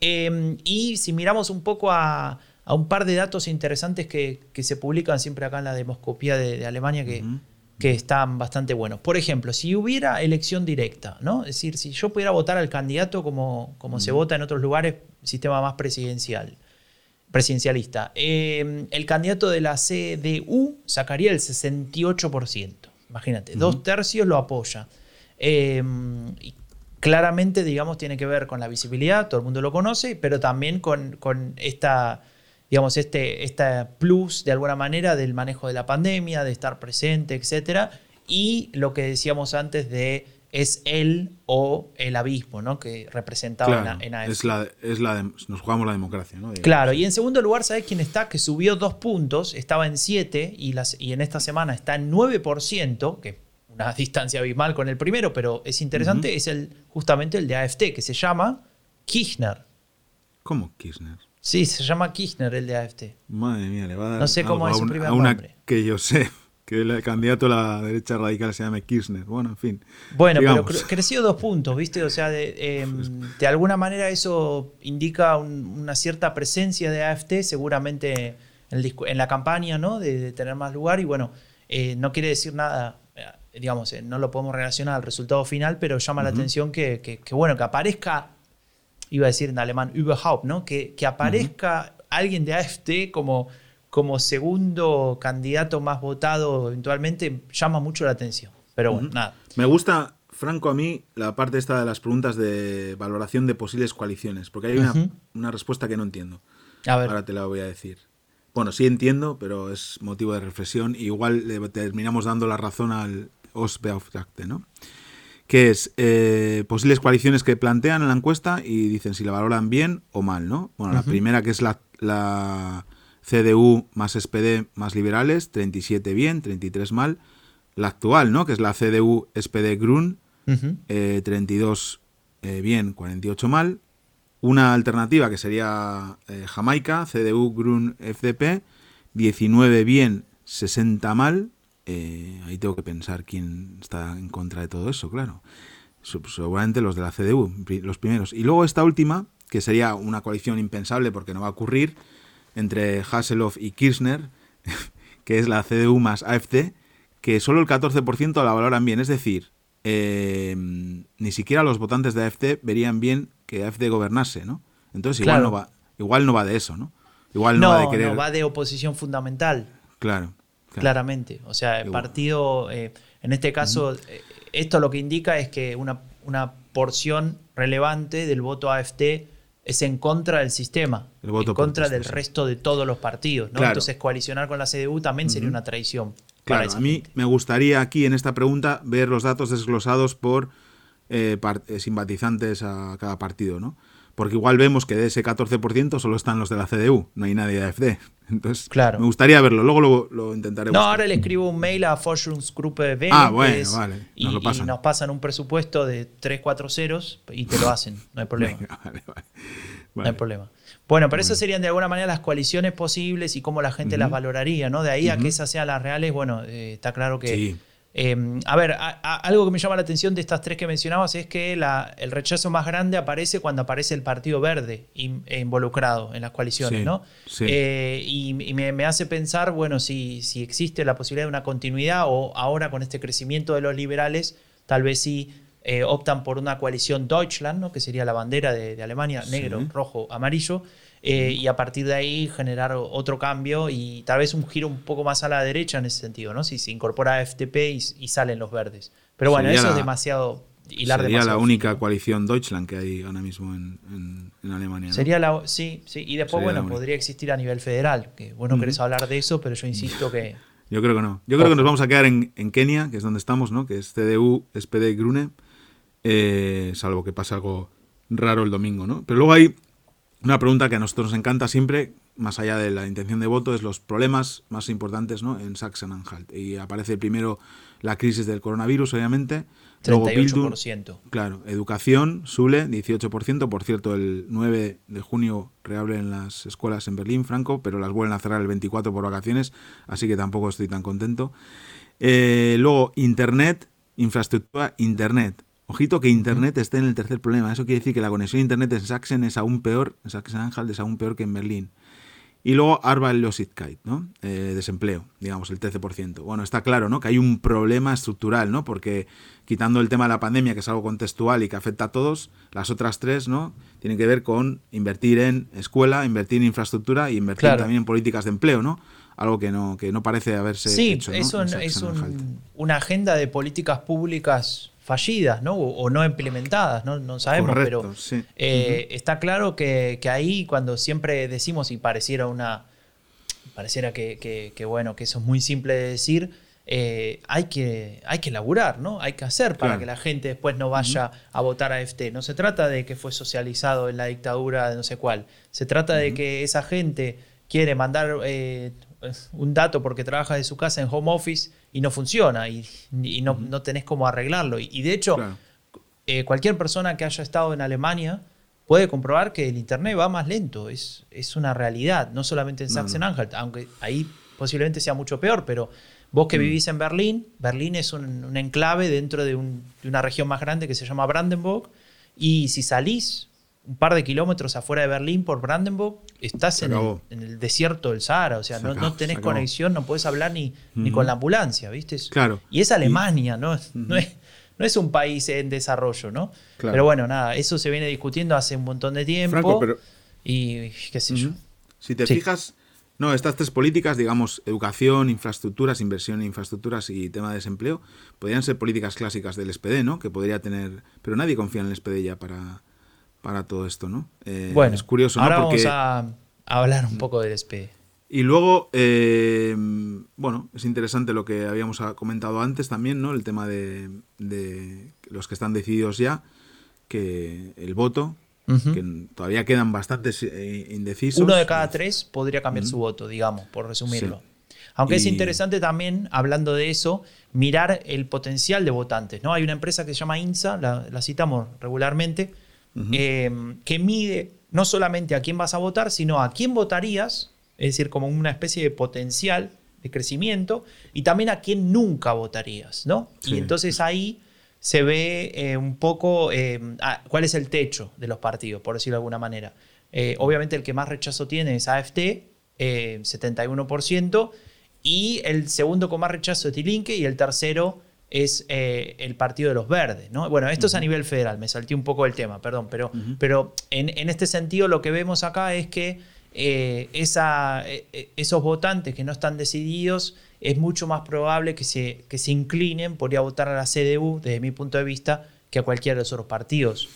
y si miramos un poco a, un par de datos interesantes que, se publican siempre acá en la demoscopía de, Alemania, que, que están bastante buenos. Por ejemplo, si hubiera elección directa, ¿no? Es decir, si yo pudiera votar al candidato como, como se vota en otros lugares, sistema más presidencial, presidencialista, eh, el candidato de la CDU sacaría el 68%. Imagínate, dos tercios lo apoya. Eh, y claramente, digamos, tiene que ver con la visibilidad, todo el mundo lo conoce, pero también con, con esta digamos, este, este plus de alguna manera del manejo de la pandemia, de estar presente, etc. Y lo que decíamos antes de es él o el abismo, ¿no? Que representaba en, AFD. Es la, es la nos jugamos la democracia, ¿no? Claro, y en segundo lugar, ¿sabes quién está? Que subió dos puntos, estaba en 7 y, las, y en esta semana está en 9%, que una distancia abismal con el primero, pero es interesante, es el, justamente el de AFT, que se llama Kirchner. ¿Cómo Kirchner? Sí, se llama Kirchner el de AFT. Madre mía, le va a dar. No sé cómo es su primer a una que yo sé, que el candidato a la derecha radical se llame Kirchner. Bueno, en fin. Bueno, pero creció dos puntos, ¿viste? O sea, de, em, alguna manera eso indica una cierta presencia de AFT, seguramente en, la campaña, ¿no? De, tener más lugar. Y bueno, eh, no quiere decir nada eh, digamos, eh, no lo podemos relacionar al resultado final, pero llama la atención que, que, bueno, que aparezca iba a decir en alemán überhaupt, ¿no? Que, que aparezca alguien de AFT como, como segundo candidato más votado eventualmente llama mucho la atención. Pero bueno, nada. Me gusta, Franco, a mí la parte esta de las preguntas de valoración de posibles coaliciones, porque hay una, respuesta que no entiendo. Ahora te la voy a decir. Bueno, sí entiendo, pero es motivo de reflexión. igual le terminamos dando la razón al Ostbeauftragte, ¿no? que es eh, posibles coaliciones que plantean en la encuesta y dicen si la valoran bien o mal, ¿no? Bueno, la primera que es la, la, CDU más SPD más liberales, 37 bien, 33 mal. La actual, ¿no? Que es la CDU SPD Grun, 32 eh, eh, bien, 48 mal. Una alternativa que sería Jamaica, CDU Grun FDP, 19 bien, 60 mal. Eh, ahí tengo que pensar quién está en contra de todo eso, claro. Seguramente los de la CDU, los primeros. Y luego esta última, que sería una coalición impensable porque no va a ocurrir, entre Hasselhoff y Kirchner, que es la CDU más AFD, que solo el 14% la valoran bien. Es decir, eh, ni siquiera los votantes de AFD verían bien que AFD gobernase, ¿no? Entonces igual, no, va, igual no va de eso, ¿no? Igual no, va de querer... no va de oposición fundamental. Claro. Claramente. O sea, el partido, eh, en este caso, eh, esto lo que indica es que una, una porción relevante del voto AFD es en contra del sistema, en contra del resto de todos los partidos. ¿no? Entonces, coalicionar con la CDU también sería una traición. Claro, a mí me gustaría aquí en esta pregunta ver los datos desglosados por eh, eh, simpatizantes a cada partido, ¿no? Porque igual vemos que de ese 14% solo están los de la CDU, no hay nadie de AFD. Entonces, claro. me gustaría verlo, luego lo, lo intentaré. No, ahora le escribo un mail a Forschungsgruppe B ah, bueno, vale. Nos y, lo pasan. y, nos pasan un presupuesto de 3, 4 ceros y te lo hacen, no hay problema. vale, vale. No hay problema. Bueno, pero eso serían de alguna manera las coaliciones posibles y cómo la gente las valoraría, ¿no? De ahí a que esas sean las reales, bueno, eh, está claro que... Em, a ver, algo que me llama la atención de estas tres que mencionabas es que el rechazo más grande aparece cuando aparece el Partido Verde involucrado en las coaliciones, ¿no? Eh, y, me, hace pensar, bueno, si, si existe la posibilidad de una continuidad o ahora con este crecimiento de los liberales, tal vez sí eh, optan por una coalición Deutschland, ¿no? que sería la bandera de, Alemania, negro, rojo, amarillo, eh, y a partir de ahí generar otro cambio y tal vez un giro un poco más a la derecha en ese sentido, ¿no? si se incorpora FTP y, salen los verdes. Pero bueno, eso es demasiado... Hilar sería la única coalición Deutschland que hay ahora mismo en, Alemania. Sería la, sí, sí, y después, bueno, podría existir a nivel federal, que bueno, querés hablar de eso, pero yo insisto que... Yo creo que no. Yo creo que nos vamos a quedar en, Kenia, que es donde estamos, ¿no? Que es CDU, SPD y Grune. Eh, salvo que pase algo raro el domingo, ¿no? Pero luego hay una pregunta que a nosotros nos encanta siempre, más allá de la intención de voto, es los problemas más importantes ¿no? en Sachsen-Anhalt. Y aparece primero la crisis del coronavirus, obviamente. 38%. claro, educación, Sule, 18%. Por cierto, el 9 de junio reabren las escuelas en Berlín, Franco, pero las vuelven a cerrar el 24 por vacaciones, así que tampoco estoy tan contento. Eh, luego, Internet, infraestructura, Internet. Ojito que Internet esté en el tercer problema. Eso quiere decir que la conexión a Internet en Sachsen es aún peor, en Sachsen-Anhalt es aún peor que en Berlín. Y luego Arbeitslosigkeit, ¿no? Eh, desempleo, digamos, el 13%. Bueno, está claro, ¿no? Que hay un problema estructural, ¿no? Porque quitando el tema de la pandemia, que es algo contextual y que afecta a todos, las otras tres, ¿no? Tienen que ver con invertir en escuela, invertir en infraestructura y invertir también en políticas de empleo, ¿no? Algo que no, que no parece haberse hecho. Sí, es, es una agenda de políticas públicas fallidas ¿no? O, no implementadas, no, no sabemos, pero eh, está claro que, ahí cuando siempre decimos y pareciera una pareciera que, bueno, que eso es muy simple de decir, eh, hay, que, hay que laburar, ¿no? Hay que hacer para que la gente después no vaya a votar a FT. No se trata de que fue socializado en la dictadura de no sé cuál. Se trata de que esa gente quiere mandar eh, un dato porque trabaja de su casa en home office y no funciona y, no, no, tenés cómo arreglarlo. Y, de hecho, eh, cualquier persona que haya estado en Alemania puede comprobar que el Internet va más lento. Es, es una realidad, no solamente en Sachsen-Anhalt, aunque ahí posiblemente sea mucho peor, pero vos que mm. vivís en Berlín, Berlín es un, enclave dentro de, de, una región más grande que se llama Brandenburg, y si salís un par de kilómetros afuera de Berlín por Brandenburg, estás en el, desierto del Sahara, o sea, no, tenés conexión, no puedes hablar ni, ni con la ambulancia, ¿viste? Claro. Y es Alemania, ¿no? no, es, no es un país en desarrollo, ¿no? Pero bueno, nada, eso se viene discutiendo hace un montón de tiempo. Y qué sé yo. Si te fijas, no, estas tres políticas, digamos, educación, infraestructuras, inversión en infraestructuras y tema de desempleo, podrían ser políticas clásicas del SPD, ¿no? Que podría tener. Pero nadie confía en el SPD ya para para todo esto, ¿no? Eh, bueno, es curioso, ahora vamos a, hablar un poco del SP. Y luego, eh, bueno, es interesante lo que habíamos comentado antes también, ¿no? El tema de, los que están decididos ya, que el voto, que todavía quedan bastantes eh, indecisos. Uno de cada tres podría cambiar su voto, digamos, por resumirlo. Aunque es interesante también, hablando de eso, mirar el potencial de votantes. ¿no? Hay una empresa que se llama INSA, la citamos regularmente, Em, que mide no solamente a quién vas a votar, sino a quién votarías, es decir, como una especie de potencial de crecimiento, y también a quién nunca votarías, ¿no? Y entonces ahí se ve eh, un poco eh, ah, cuál es el techo de los partidos, por decirlo de alguna manera. Eh, obviamente el que más rechazo tiene es AFT, 71%, y el segundo con más rechazo es Tilinque y el tercero es el Partido de los Verdes. ¿no? Bueno, esto es a nivel federal, me salté un poco el tema, perdón, pero, pero en, en, este sentido lo que vemos acá es que esa, esos votantes que no están decididos es mucho más probable que se, que se inclinen por ir a votar a la CDU, desde mi punto de vista, que a cualquiera de los otros partidos.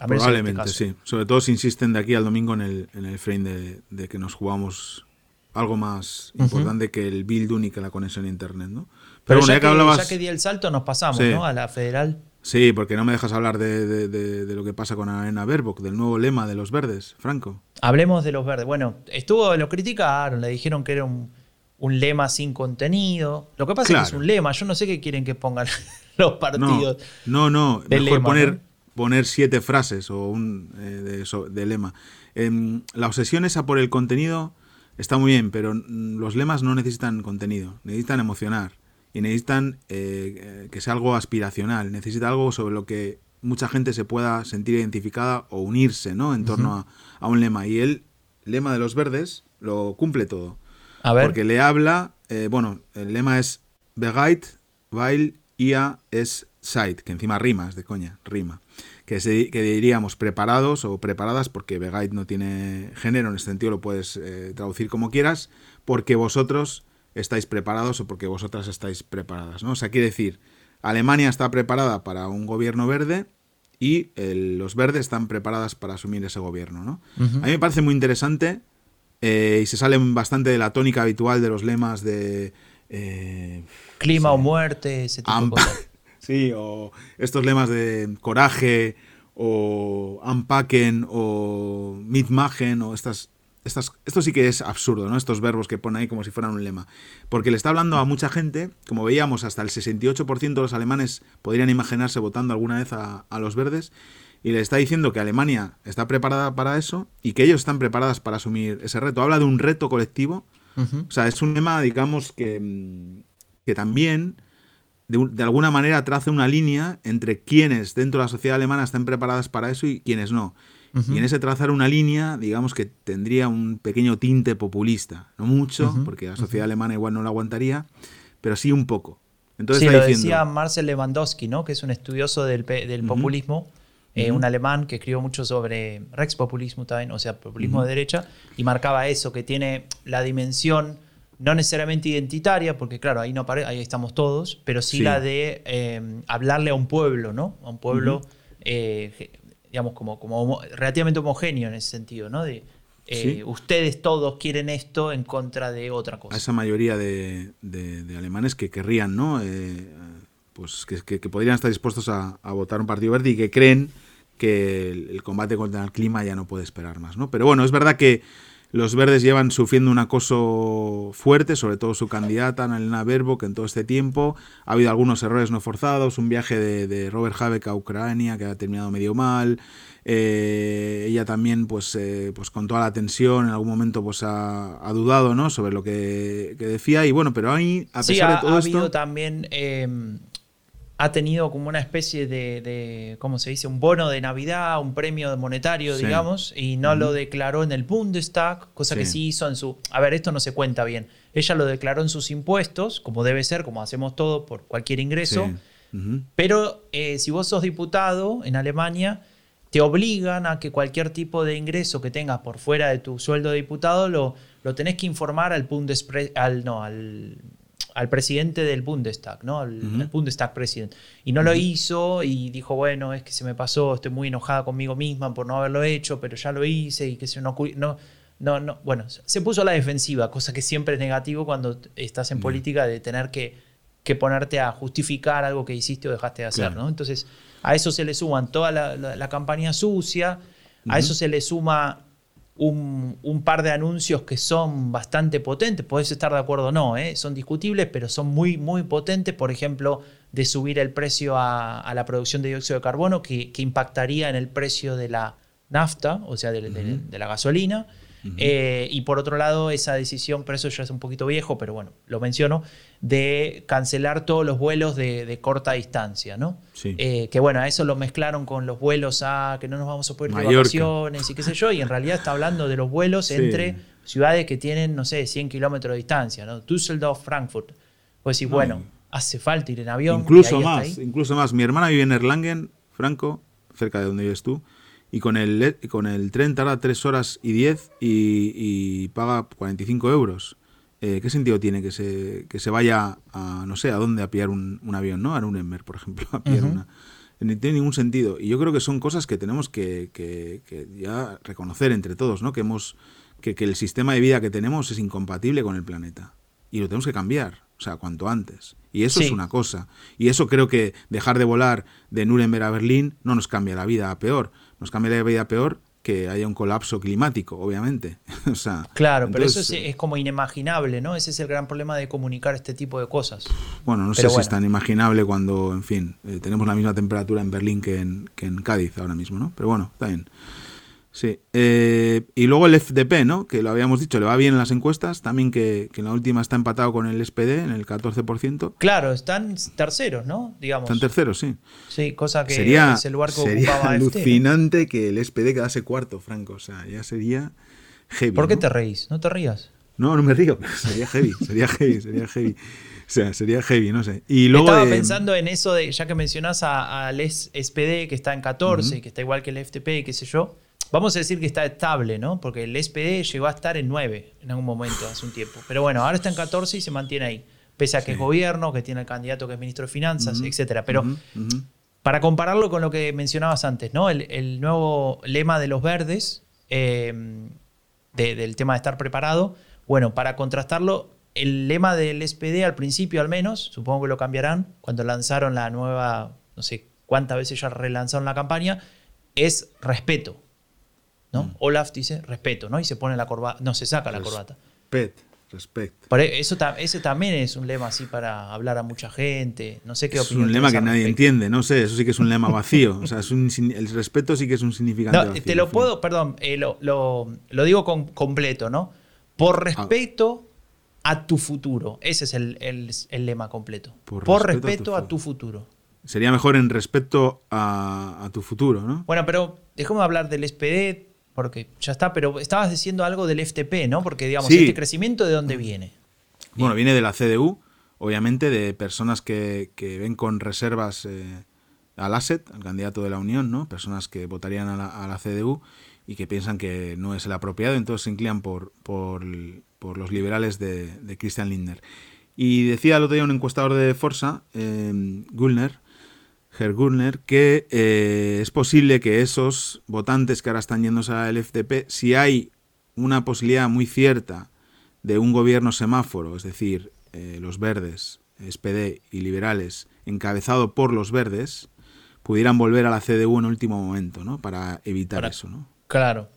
Este Probablemente, sí. Sobre todo si insisten de aquí al domingo en el, en el frame de, que nos jugamos algo más importante que el build único, la conexión a internet, ¿no? Pero, ya, que, hablabas... ya que di el salto, nos pasamos, ¿no? A la federal. Sí, porque no me dejas hablar de, de, lo que pasa con Arena Baerbock, del nuevo lema de los verdes, Franco. Hablemos de los verdes. Bueno, estuvo, lo criticaron, le dijeron que era un, un lema sin contenido. Lo que pasa es que es un lema. Yo no sé qué quieren que pongan los partidos. No, no, mejor poner, poner siete frases o un eh, de, lema. Em, la obsesión esa por el contenido está muy bien, pero los lemas no necesitan contenido, necesitan emocionar y necesitan eh, que sea algo aspiracional, necesita algo sobre lo que mucha gente se pueda sentir identificada o unirse ¿no? en torno a, a, un lema. Y el lema de los verdes lo cumple todo. Porque le habla, eh, bueno, el lema es Begait, weil ia es Zeit, que encima rima, es de coña, rima. Que, que diríamos preparados o preparadas, porque Begait no tiene género, en ese sentido lo puedes eh, traducir como quieras, porque vosotros estáis preparados o porque vosotras estáis preparadas. ¿no? O sea, quiere decir, Alemania está preparada para un gobierno verde y los verdes están preparadas para asumir ese gobierno. ¿no? A mí me parece muy interesante eh, y se salen bastante de la tónica habitual de los lemas de... Eh, Clima o muerte, ese tipo de cosas. sí, o estos lemas de coraje, o unpacken, o mitmachen, o estas, Esto sí que es absurdo, ¿no? Estos verbos que pone ahí como si fueran un lema. Porque le está hablando a mucha gente, como veíamos, hasta el 68% de los alemanes podrían imaginarse votando alguna vez a, a los verdes, y le está diciendo que Alemania está preparada para eso y que ellos están preparadas para asumir ese reto. Habla de un reto colectivo. O sea, es un lema, digamos, que, mm, que también de, alguna manera traza una línea entre quienes dentro de la sociedad alemana están preparadas para eso y quienes no. Y en ese trazar una línea, digamos que tendría un pequeño tinte populista. No mucho, porque la sociedad alemana igual no lo aguantaría, pero sí un poco. Entonces sí, lo decía Marcel Lewandowski, ¿no? que es un estudioso del, del populismo eh, un alemán que escribió mucho sobre Rex Populismo también, o sea, populismo de derecha, y marcaba eso, que tiene la dimensión no necesariamente identitaria, porque claro, ahí no ahí estamos todos, pero sí, la de em, hablarle a un pueblo, ¿no? A un pueblo, eh, digamos, como, como relativamente homogéneo en ese sentido, ¿no? De, eh, Ustedes todos quieren esto en contra de otra cosa. A esa mayoría de, alemanes que querrían, ¿no? pues que, podrían estar dispuestos a, votar un partido verde y que creen que el, combate contra el clima ya no puede esperar más, ¿no? Pero bueno, es verdad que los verdes llevan sufriendo un acoso fuerte, sobre todo su candidata, Annalena que en todo este tiempo. Ha habido algunos errores no forzados, un viaje de, Robert Habeck a Ucrania que ha terminado medio mal. Eh, ella también, pues, eh, pues con toda la tensión, en algún momento pues ha, dudado, ¿no? Sobre lo que, decía. Y bueno, pero ahí, a pesar de todo ha esto... habido también... Em, ha tenido como una especie de, ¿cómo se dice? Un bono de Navidad, un premio monetario, digamos, y no lo declaró en el Bundestag, cosa que sí. hizo en su... A ver, esto no se cuenta bien. Ella lo declaró en sus impuestos, como debe ser, como hacemos todo por cualquier ingreso, pero eh, si vos sos diputado en Alemania, te obligan a que cualquier tipo de ingreso que tengas por fuera de tu sueldo de diputado lo, lo tenés que informar al Bundespre al, no, al al presidente del Bundestag, ¿no? Al, Bundestag president. Y no lo hizo y dijo, bueno, es que se me pasó, estoy muy enojada conmigo misma por no haberlo hecho, pero ya lo hice y que se no, no, no, no. Bueno, se puso a la defensiva, cosa que siempre es negativo cuando estás en política de tener que, que, ponerte a justificar algo que hiciste o dejaste de hacer, ¿no? Entonces, a eso se le suman toda la, campaña sucia, a eso se le suma un, par de anuncios que son bastante potentes, podés estar de acuerdo o no, ¿eh? son discutibles, pero son muy, muy potentes, por ejemplo, de subir el precio a, la producción de dióxido de carbono, que, impactaría en el precio de la nafta, o sea, de, la gasolina. Eh, y por otro lado, esa decisión, pero eso ya es un poquito viejo, pero bueno, lo menciono, de cancelar todos los vuelos de, corta distancia, ¿no? Sí. Eh, que bueno, a eso lo mezclaron con los vuelos a que no nos vamos a poder ir de vacaciones y qué sé yo, y en realidad está hablando de los vuelos entre ciudades que tienen, no sé, 100 kilómetros de distancia, ¿no? Düsseldorf, Frankfurt. Pues decir, bueno, hace falta ir en avión. Incluso más, incluso más. Mi hermana vive en Erlangen, Franco, cerca de donde vives tú y con el, con el tren tarda 3 horas y 10 y, paga 45 euros. Eh, ¿Qué sentido tiene que se, que se vaya a, no sé, a dónde a pillar un, avión, ¿no? A Nuremberg, por ejemplo, a pillar una... No tiene ningún sentido. Y yo creo que son cosas que tenemos que, que, que ya reconocer entre todos, ¿no? Que, hemos, que, que el sistema de vida que tenemos es incompatible con el planeta. Y lo tenemos que cambiar, o sea, cuanto antes. Y eso es una cosa. Y eso creo que dejar de volar de Nuremberg a Berlín no nos cambia la vida a peor nos cambia la vida peor que haya un colapso climático, obviamente. o sea, claro, pero eso es, como inimaginable, ¿no? Ese es el gran problema de comunicar este tipo de cosas. Bueno, no sé si es tan imaginable cuando, en fin, eh, tenemos la misma temperatura en Berlín que en, que en Cádiz ahora mismo, ¿no? Pero bueno, está bien. Sí. Eh, y luego el FDP, ¿no? Que lo habíamos dicho, le va bien en las encuestas. También que, en la última está empatado con el SPD en el 14%. Claro, están terceros, ¿no? Digamos. Están terceros, sí. Sí, cosa que sería, es el lugar que sería alucinante que el SPD quedase cuarto, Franco. O sea, ya sería heavy. ¿Por qué te reís? No te rías. No, no me río. Sería heavy, sería heavy, sería heavy. O sea, sería heavy, no sé. Y luego, Estaba pensando en eso de, ya que mencionás al SPD que está en 14, que está igual que el FTP, qué sé yo Vamos a decir que está estable, ¿no? Porque el SPD llegó a estar en 9 en algún momento, hace un tiempo. Pero bueno, ahora está en 14 y se mantiene ahí. Pese a que es gobierno, que tiene el candidato que es ministro de Finanzas, etcétera. Pero para compararlo con lo que mencionabas antes, ¿no? El, nuevo lema de los verdes, eh, del tema de estar preparado, bueno, para contrastarlo, el lema del SPD al principio al menos, supongo que lo cambiarán, cuando lanzaron la nueva, no sé cuántas veces ya relanzaron la campaña, es respeto. ¿No? Mm. Olaf dice respeto, ¿no? Y se pone la corbata, no, se saca la corbata. Pet, respeto. E, eso, ese también es un lema así para hablar a mucha gente. No sé qué Es un lema que nadie entiende, no sé, eso sí que es un lema vacío. o sea, el respeto sí que es un significante. te lo puedo, perdón, eh, lo, digo con, completo, ¿no? Por ah. respeto a tu futuro. Ese es el, lema completo. Por, respeto, a, tu, futuro. Sería mejor en respeto a, tu futuro, ¿no? Bueno, pero dejemos de hablar del SPD, porque ya está, pero estabas diciendo algo del FTP, ¿no? Porque, digamos, este crecimiento, ¿de dónde viene? Bueno, viene de la CDU, obviamente, de personas que, ven con reservas eh, al asset, al candidato de la Unión, ¿no? Personas que votarían a la, CDU y que piensan que no es el apropiado, entonces se inclinan por, por, los liberales de, Christian Lindner. Y decía el otro día un encuestador de Forza, eh, Gullner, Herr que eh, es posible que esos votantes que ahora están yéndose al FDP, si hay una posibilidad muy cierta de un gobierno semáforo, es decir, eh, los verdes, SPD y liberales, encabezado por los verdes, pudieran volver a la CDU en último momento, ¿no? Para evitar eso, ¿no? Claro,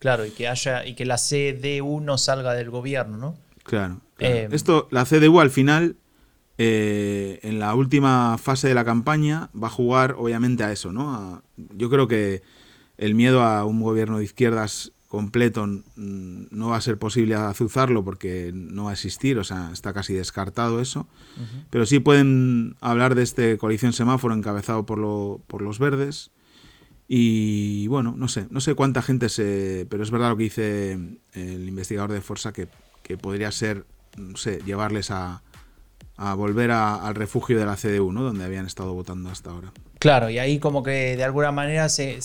claro, y que haya, y que la CDU no salga del gobierno, ¿no? Claro. Eh, Esto, la CDU al final eh, en la última fase de la campaña va a jugar obviamente a eso, ¿no? yo creo que el miedo a un gobierno de izquierdas completo no va a ser posible azuzarlo porque no va a existir, o sea, está casi descartado eso. Pero sí pueden hablar de este coalición semáforo encabezado por, lo, por los verdes. Y bueno, no sé, no sé cuánta gente se. Pero es verdad lo que dice el investigador de Forza que, que podría ser, no sé, llevarles a, a volver al refugio de la CDU, ¿no? Donde habían estado votando hasta ahora. Claro, y ahí como que de alguna manera se,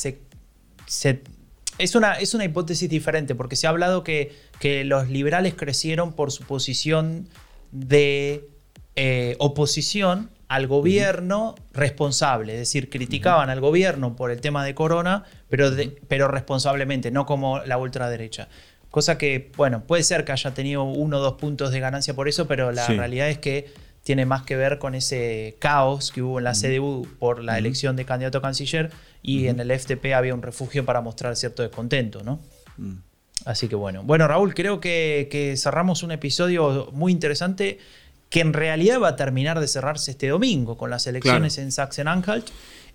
es, una, es una hipótesis diferente, porque se ha hablado que, que los liberales crecieron por su posición de eh, oposición al gobierno responsable, es decir, criticaban al gobierno por el tema de corona, pero, pero responsablemente, no como la ultraderecha. Cosa que, bueno, puede ser que haya tenido uno o dos puntos de ganancia por eso, pero la realidad es que tiene más que ver con ese caos que hubo en la CDU por la elección de candidato a canciller y en el FTP había un refugio para mostrar cierto descontento, ¿no? Mm. Así que bueno. Bueno, Raúl, creo que, cerramos un episodio muy interesante que en realidad va a terminar de cerrarse este domingo con las elecciones en Sachsen-Anhalt.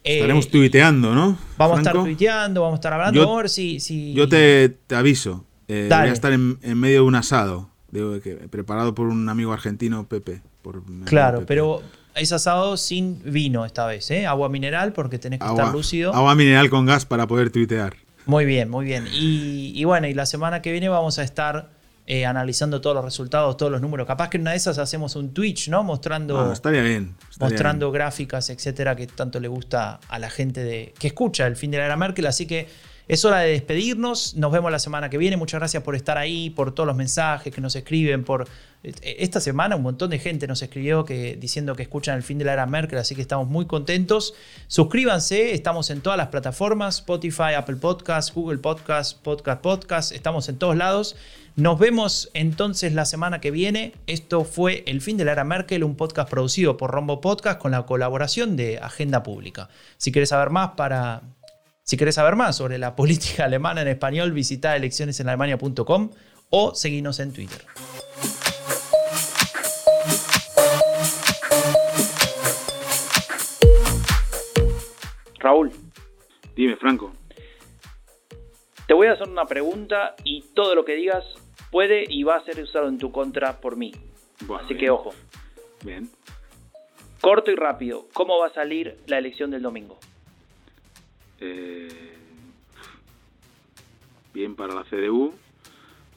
Estaremos eh, tuiteando, ¿no? Vamos a estar tuiteando, vamos a estar hablando. Yo, si, Yo te, te aviso Eh, voy a estar en, en medio de un asado, de- que- preparado por un amigo argentino, Pepe. Por Claro, pero es asado sin vino esta vez, ¿eh? Agua mineral porque tenés que agua, estar lúcido. agua mineral con gas para poder tuitear. Muy bien, muy bien. Y, y bueno, y la semana que viene vamos a estar eh, analizando todos los resultados, todos los números. Capaz que en una de esas hacemos un Twitch, ¿no? Mostrando, Ah, estaría bien. estaría mostrando gráficas, etcétera, que tanto le gusta a la gente de, que escucha el fin de la era Merkel. Así que es hora de despedirnos. Nos vemos la semana que viene. Muchas gracias por estar ahí, por todos los mensajes que nos escriben. Por esta semana un montón de gente nos escribió que, diciendo que escuchan el fin de la era Merkel, así que estamos muy contentos. Suscríbanse, estamos en todas las plataformas: Spotify, Apple Podcasts, Google Podcasts, Podcast Podcast. Estamos en todos lados. Nos vemos entonces la semana que viene. Esto fue El fin de la era Merkel, un podcast producido por Rombo Podcast con la colaboración de Agenda Pública. Si quieres saber más para si querés saber más sobre la política alemana en español, visita eleccionesenalemania.com o seguinos en Twitter. Raúl, Dime, Franco. te voy a hacer una pregunta y todo lo que digas puede y va a ser usado en tu contra por mí. Bueno, Así bien. que ojo, Bien. corto y rápido, ¿cómo va a salir la elección del domingo? Eh, bien para la CDU.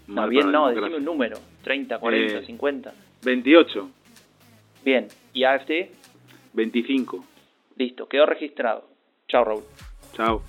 No, bien no, decime un número, 30, 40, Eh. 50. 28. Bien, ¿y AFD? 25. Listo, quedó registrado. Chao, Raúl. Chao.